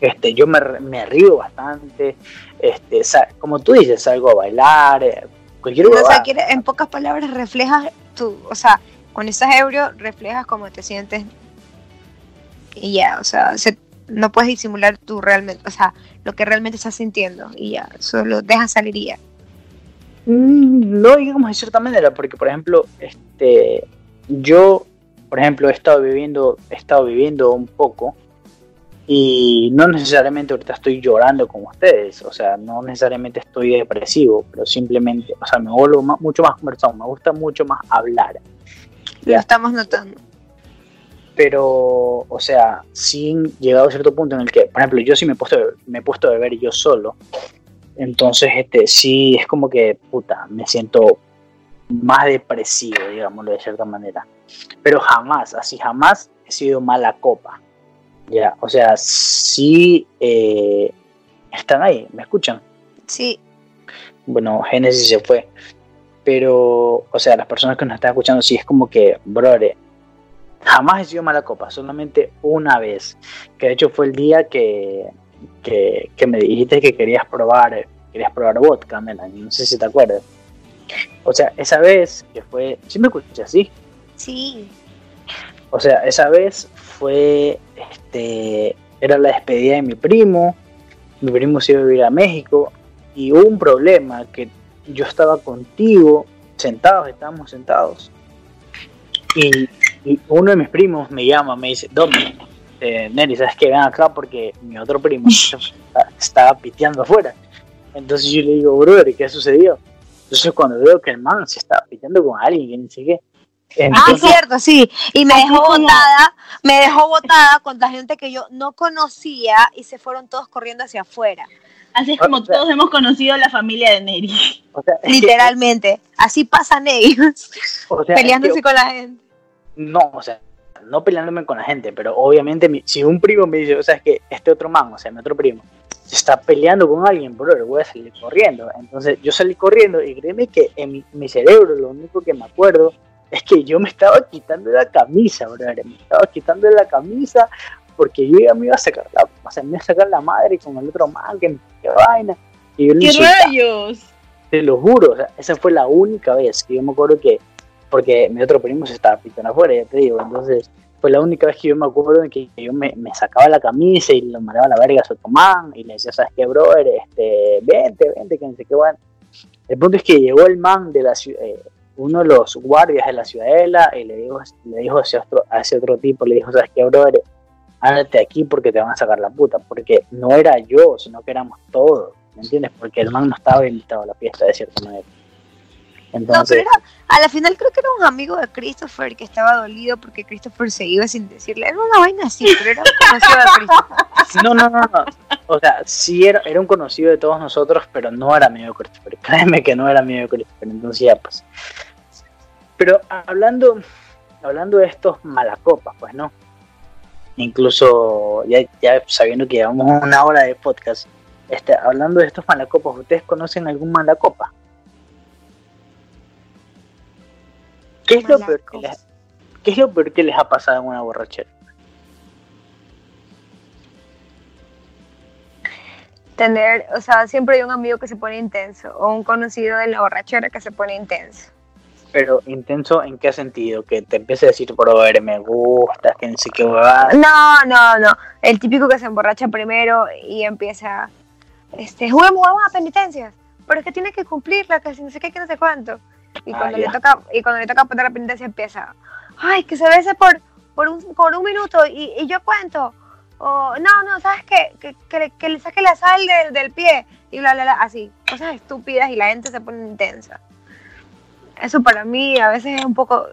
S3: este, yo me, me río bastante, este, como tú dices, salgo a bailar, eh, cualquier
S2: O sea,
S3: huevada.
S2: quiere- en pocas palabras, reflejas tu. O sea, cuando estás ebrio, reflejas cómo te sientes. Y ya, o sea, se- no puedes disimular tu realmente. O sea, lo que realmente estás sintiendo. Y ya, solo dejas salir y ya.
S3: Mm, No digamos de cierta manera, porque por ejemplo, este, yo, por ejemplo, he estado viviendo, he estado viviendo un poco y no necesariamente ahorita estoy llorando como ustedes, o sea, no necesariamente estoy depresivo, pero simplemente, o sea, me vuelvo mucho más conversado, me gusta mucho más hablar.
S2: Lo
S3: Ya.
S2: estamos notando.
S3: Pero, o sea, sin llegado a cierto punto en el que, por ejemplo, yo sí me he puesto, me he puesto a beber yo solo, entonces, este, sí, es como que, puta, me siento más depresivo, digámoslo de cierta manera, pero jamás, así jamás he sido mala copa, ya, o sea, sí, eh, están ahí, ¿me escuchan?
S2: Sí,
S3: bueno, Génesis se fue. Pero, o sea, las personas que nos están escuchando, sí es como que, brother, jamás he sido mala copa, solamente una vez. Que de hecho fue el día que, que, que me dijiste que querías probar, querías probar vodka, Melanie, no sé si te acuerdas. O sea, esa vez que fue, sí me escuchas, sí.
S2: sí.
S3: O sea, esa vez fue, este, era la despedida de mi primo, mi primo se iba a vivir a México y hubo un problema que yo estaba contigo, sentados, estábamos sentados, y, y uno de mis primos me llama, me dice, Domi, eh, Nelly, ¿sabes qué? Ven acá porque mi otro primo estaba piteando afuera. Entonces yo le digo, brother, ¿qué sucedió? Entonces cuando veo que el man se estaba piteando con alguien, que ni sé qué,
S2: Ah,
S3: entonces-
S2: cierto, sí. Y me dejó botada, me dejó botada con la gente que yo no conocía y se fueron todos corriendo hacia afuera.
S1: Así es como
S3: O sea-
S1: todos hemos conocido a la familia de Neri.
S3: o sea, que-
S2: Literalmente. Así pasan ellos,
S3: o sea, es que-
S2: peleándose con la gente.
S3: No, o sea, no peleándome con la gente, pero obviamente mi- si un primo me dice, o sea, es que este otro man, o sea, mi otro primo, se está peleando con alguien, bro, le voy a salir corriendo. Entonces yo salí corriendo y créeme que en mi, mi cerebro lo único que me acuerdo es que yo me estaba quitando la camisa, bro, me estaba quitando la camisa porque yo ya me iba a sacar la, o sea, me iba a sacar la madre con el otro man, que qué vaina. Y yo le
S1: ¡Qué rayos!
S3: Te lo juro, o sea, esa fue la única vez que yo me acuerdo que, porque mi otro primo se estaba pitando afuera, ya te digo, entonces fue la única vez que yo me acuerdo de que, yo me, me sacaba la camisa y le mandaba la verga a su man y le decía, ¿sabes qué, brother? Este, vente, vente, que no sé qué, bueno. El punto es que llegó el man de la eh, uno de los guardias de la ciudadela y le dijo, le dijo a, ese otro, a ese otro tipo, le dijo, ¿sabes qué, brother? Ándate aquí porque te van a sacar la puta, porque no era yo, sino que éramos todos, ¿me entiendes? Porque el man no estaba invitado a la fiesta de cierta manera.
S2: No, pero era, a la final creo que era un amigo de Christopher que estaba dolido porque Christopher se iba sin decirle. Era una vaina así, pero era un conocido de Christopher.
S3: no, no, no, no. O sea, sí era, era un conocido de todos nosotros, pero no era amigo de Christopher. Créeme que no era amigo de Christopher. Entonces ya, pues. Pero hablando, hablando de estos malacopas, pues no. Incluso ya, ya sabiendo que llevamos una hora de podcast, este, hablando de estos malacopas, ¿ustedes conocen algún malacopa? ¿Qué es, lo peor que les, ¿Qué es lo peor que les ha pasado en una borrachera?
S2: Tener, o sea, siempre hay un amigo que se pone intenso o un conocido de la borrachera que se pone intenso.
S3: Pero intenso, ¿en qué sentido? Que te empiece a decir, por ver, me gusta, que no sé qué va.
S2: No, no, no. El típico que se emborracha primero y empieza, este, juguemos, vamos a penitencias. Pero es que tiene que cumplirla, que no sé qué, que no sé cuánto. Y
S3: Ah,
S2: cuando, le toca, y cuando le toca poner la penitencia empieza, ay, que se bese por, por, un, por un minuto y, y yo cuento. O, no, no, ¿sabes qué? Que, que, que le saque la sal de- del pie. Y bla, bla, bla, así. Cosas estúpidas y la gente se pone intensa. Eso para mí a veces es un poco,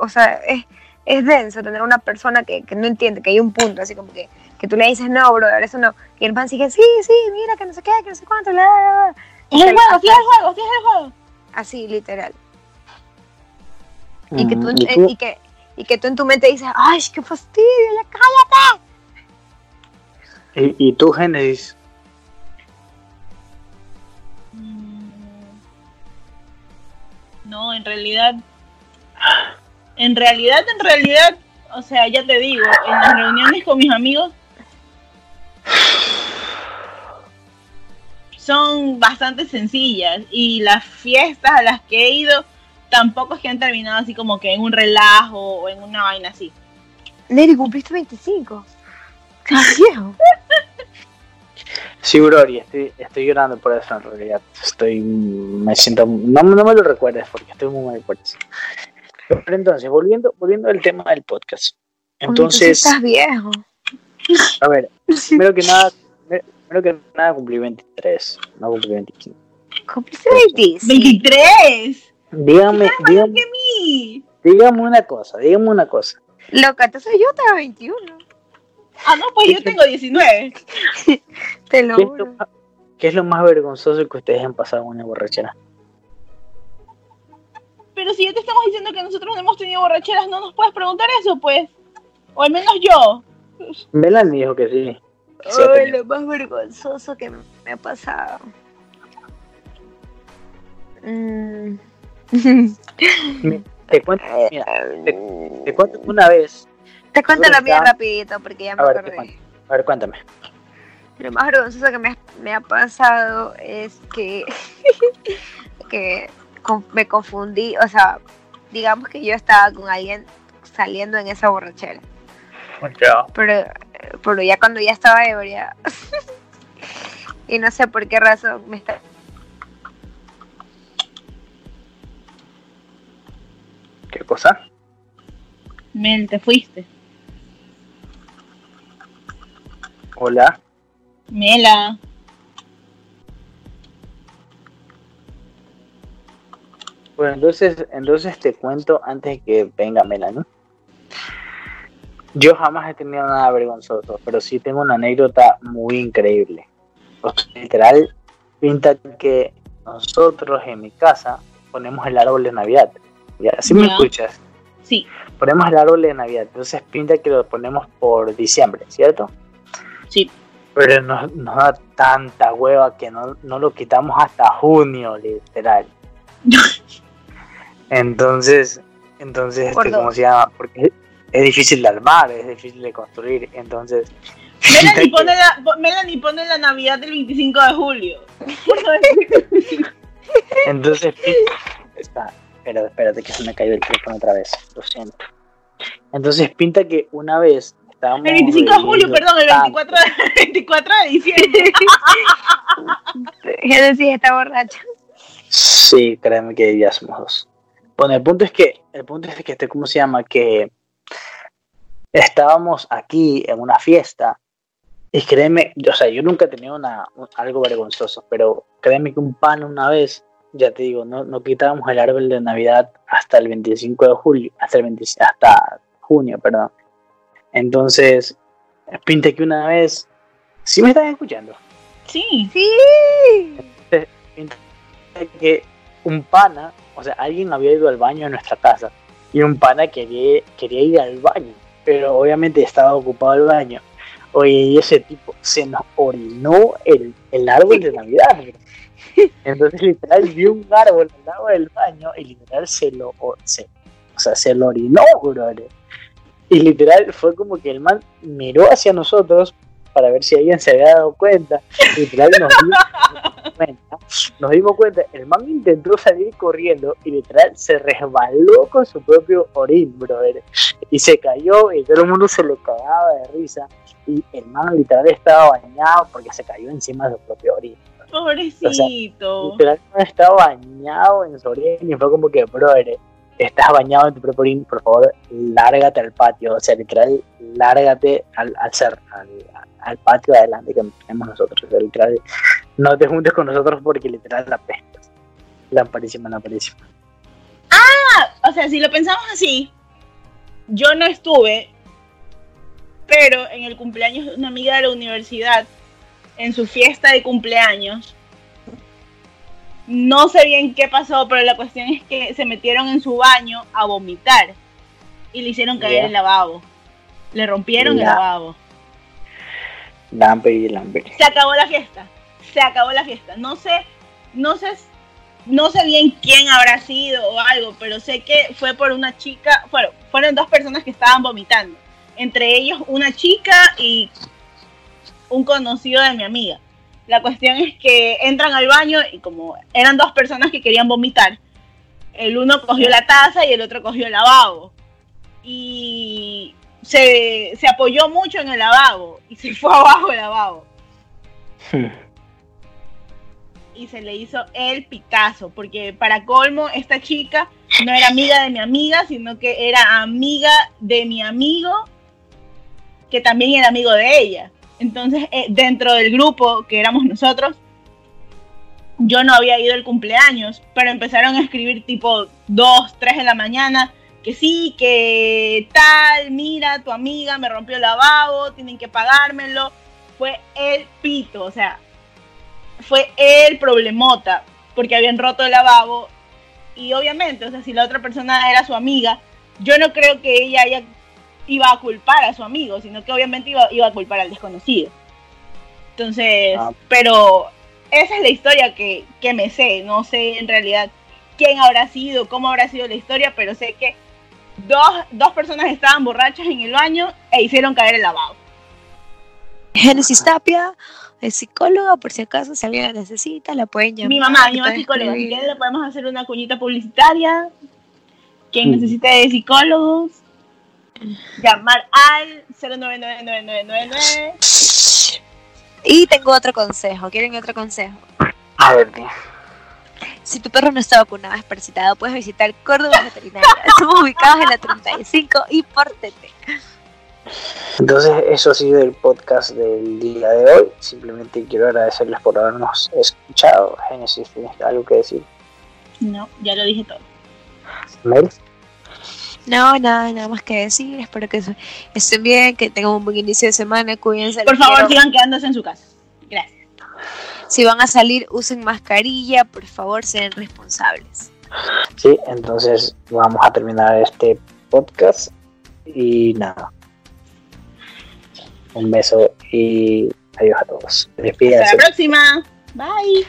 S2: o sea, es, es denso tener una persona que, que no entiende, que hay un punto, así como que, que tú le dices, no, brother, eso no. Y el man sigue, sí, sí, mira, que no sé qué, que no sé cuánto, bla, bla, bla.
S1: Es el juego, sí es el juego, sí es el juego.
S2: Así, literal. Y que, tú,
S3: Mm, ¿y
S2: eh,
S3: tú?
S2: y, que, y que tú en tu mente dices, ay, qué fastidio, ya cállate.
S3: ¿Y, y tú, Génesis?
S1: Mm. No, en realidad. En realidad, en realidad, o sea, ya te digo, en las reuniones con mis amigos son bastante sencillas y las fiestas a las que he ido tampoco es que han terminado así como que en un relajo o en una vaina así.
S2: Neri, cumpliste 25. ¡Qué viejo!
S3: Sí, Brody, estoy, estoy llorando por eso en realidad. Estoy, me siento, no, no me lo recuerdes porque estoy muy mal por eso. Pero entonces, volviendo, volviendo al tema del podcast. Entonces,
S2: estás viejo.
S3: a ver, primero que nada, primero que nada cumplí 23, no cumplí 25.
S2: Cumpliste 25.
S1: 23.
S3: Dígame, dígame, una cosa, dígame una cosa.
S2: Loca, entonces yo tengo 21.
S1: Ah, no, pues yo tengo 19.
S2: Te lo
S3: ¿Qué es, lo
S2: juro.
S3: más, qué es lo más vergonzoso que ustedes han pasado en una borrachera?
S1: Pero si ya te estamos diciendo que nosotros no hemos tenido borracheras, no nos puedes preguntar eso, pues. O al menos yo.
S3: Melanie dijo que sí. que sí
S2: Ay,
S3: tenido.
S2: lo más vergonzoso que me ha pasado. Mm.
S3: Te cuento, mira, te cuento que una vez,
S2: Te cuento la mía
S3: Estaba-
S2: rapidito porque ya me
S3: A ver, te
S2: acordé.
S3: a ver, cuéntame.
S2: Lo más vergonzoso que me, me ha pasado es que, que con- me confundí, o sea, digamos que yo estaba con alguien saliendo en esa borrachera, pero, pero ya cuando ya estaba ebria, y no sé por qué razón me está...
S3: ¿Qué cosa?
S1: Mel, te fuiste.
S3: Hola.
S1: Mela.
S3: Bueno, entonces, entonces te cuento antes de que venga Melanie. Yo jamás he tenido nada vergonzoso, pero sí tengo una anécdota muy increíble. O sea, literal, pinta que nosotros en mi casa ponemos el árbol de Navidad. ¿Ya? ¿Sí me escuchas?
S1: Sí,
S3: Ponemos el árbol de Navidad, entonces pinta que lo ponemos por diciembre, ¿cierto?
S1: sí.
S3: Pero nos, nos da tanta hueva que no, no lo quitamos hasta junio, literal. Entonces, entonces, este. ¿cómo se llama? Porque es difícil de armar, es difícil de construir. Entonces,
S1: Melanie pone, la, Melanie pone la Navidad del 25 de julio.
S3: entonces, está, espérate, espérate que se me cayó el teléfono otra vez, lo siento. Entonces pinta que una vez estábamos
S1: El 25 de julio, perdón, el
S3: tanto.
S1: 24 de, 24 de diciembre.
S2: Génesis está borracha.
S3: Sí, créeme que ya somos dos. Bueno, el punto es que, el punto es que este, ¿cómo se llama? Que estábamos aquí en una fiesta y créeme, o sea, yo nunca he tenido una, un- algo vergonzoso, pero créeme que un pan una vez, ya te digo, no, no quitábamos el árbol de Navidad hasta el 25 de julio, hasta el 20 hasta junio, perdón. Entonces, pinta que una vez, ¿sí me están escuchando?
S1: Sí.
S2: Sí.
S3: que un pana o sea, alguien había ido al baño en nuestra casa y un pana quería, quería ir al baño, pero obviamente estaba ocupado el baño. Oye, y ese tipo se nos orinó el, el árbol de Navidad. bro. Entonces, literal, vi un árbol al lado del baño y literal se lo, se, o sea, se lo orinó, bro. Y literal fue como que el man miró hacia nosotros para ver si alguien se había dado cuenta. Literal nos dimos cuenta. Nos dimos cuenta. El man intentó salir corriendo y literal se resbaló con su propio orín, brother. Y se cayó y todo el mundo se le cagaba de risa. Y el man literal estaba bañado porque se cayó encima de su propio orín.
S1: Pobrecito.
S3: Literal no estaba bañado en su orín y fue como que, brother, estás bañado en tu propio orín, por favor, lárgate al patio. O sea, literal, lárgate al, ser, al, al patio de adelante que tenemos nosotros. O sea, literal, no te juntes con nosotros porque literal la pestas. Lamparísima, lamparísima.
S1: o sea, si lo pensamos así, yo no estuve, pero en el cumpleaños de una amiga de la universidad, en su fiesta de cumpleaños, no sé bien qué pasó, pero la cuestión es que se metieron en su baño a vomitar y le hicieron caer el lavabo. Le rompieron el lavabo.
S3: Lampe y
S1: se acabó la fiesta. Se acabó la fiesta. No sé, no sé, no sé bien quién habrá sido o algo, pero sé que fue por una chica, fueron, fueron dos personas que estaban vomitando. Entre ellos una chica y un conocido de mi amiga. La cuestión es que entran al baño y como eran dos personas que querían vomitar, el uno cogió la taza y el otro cogió el lavabo. Y se, se apoyó mucho en el lavabo y se fue abajo el lavabo. y se le hizo el Picasso, porque para colmo esta chica no era amiga de mi amiga, sino que era amiga de mi amigo, que también era amigo de ella. Entonces, eh, dentro del grupo que éramos nosotros, yo no había ido al cumpleaños, pero empezaron a escribir tipo 2, 3 de la mañana, que sí, que tal, mira, tu amiga me rompió el lavabo, tienen que pagármelo. Fue el pito, o sea, fue el problemota, porque habían roto el lavabo. Y obviamente, o sea, si la otra persona era su amiga, yo no creo que ella haya, iba a culpar a su amigo, sino que obviamente iba, iba a culpar al desconocido. Entonces,
S3: Ah.
S1: pero esa es la historia que, que me sé. No sé en realidad quién habrá sido, cómo habrá sido la historia, pero sé que dos, dos personas estaban borrachas en el baño e hicieron caer el lavabo.
S2: Génesis Tapia es psicóloga, por si acaso, si alguien la necesita, la pueden llamar.
S1: Mi mamá, mi mamá es psicóloga, si le podemos hacer una cuñita publicitaria. Quien
S3: Mm.
S1: necesite de psicólogos, llamar al 099999.
S2: Y tengo otro consejo. ¿Quieren otro consejo?
S3: A ver, tío.
S2: Si tu perro no está vacunado, es parasitado, puedes visitar Córdoba Veterinaria. Estamos ubicados en la 35 y pórtete.
S3: Entonces, eso ha sido el podcast del día de hoy. Simplemente quiero agradecerles por habernos escuchado. Génesis, ¿tienes algo que decir?
S1: No, ya lo dije todo.
S3: Mel.
S2: No, nada, nada más que decir. Espero que estén bien, que tengan un buen inicio de semana. Cuídense.
S1: Por favor,
S2: quiero.
S1: sigan quedándose en su casa. Gracias.
S2: Si van a salir, usen mascarilla. Por favor, sean responsables.
S3: Sí, entonces vamos a terminar este podcast. Y nada. Un beso y adiós a todos.
S1: Hasta
S3: Despídense.
S1: la próxima. Bye.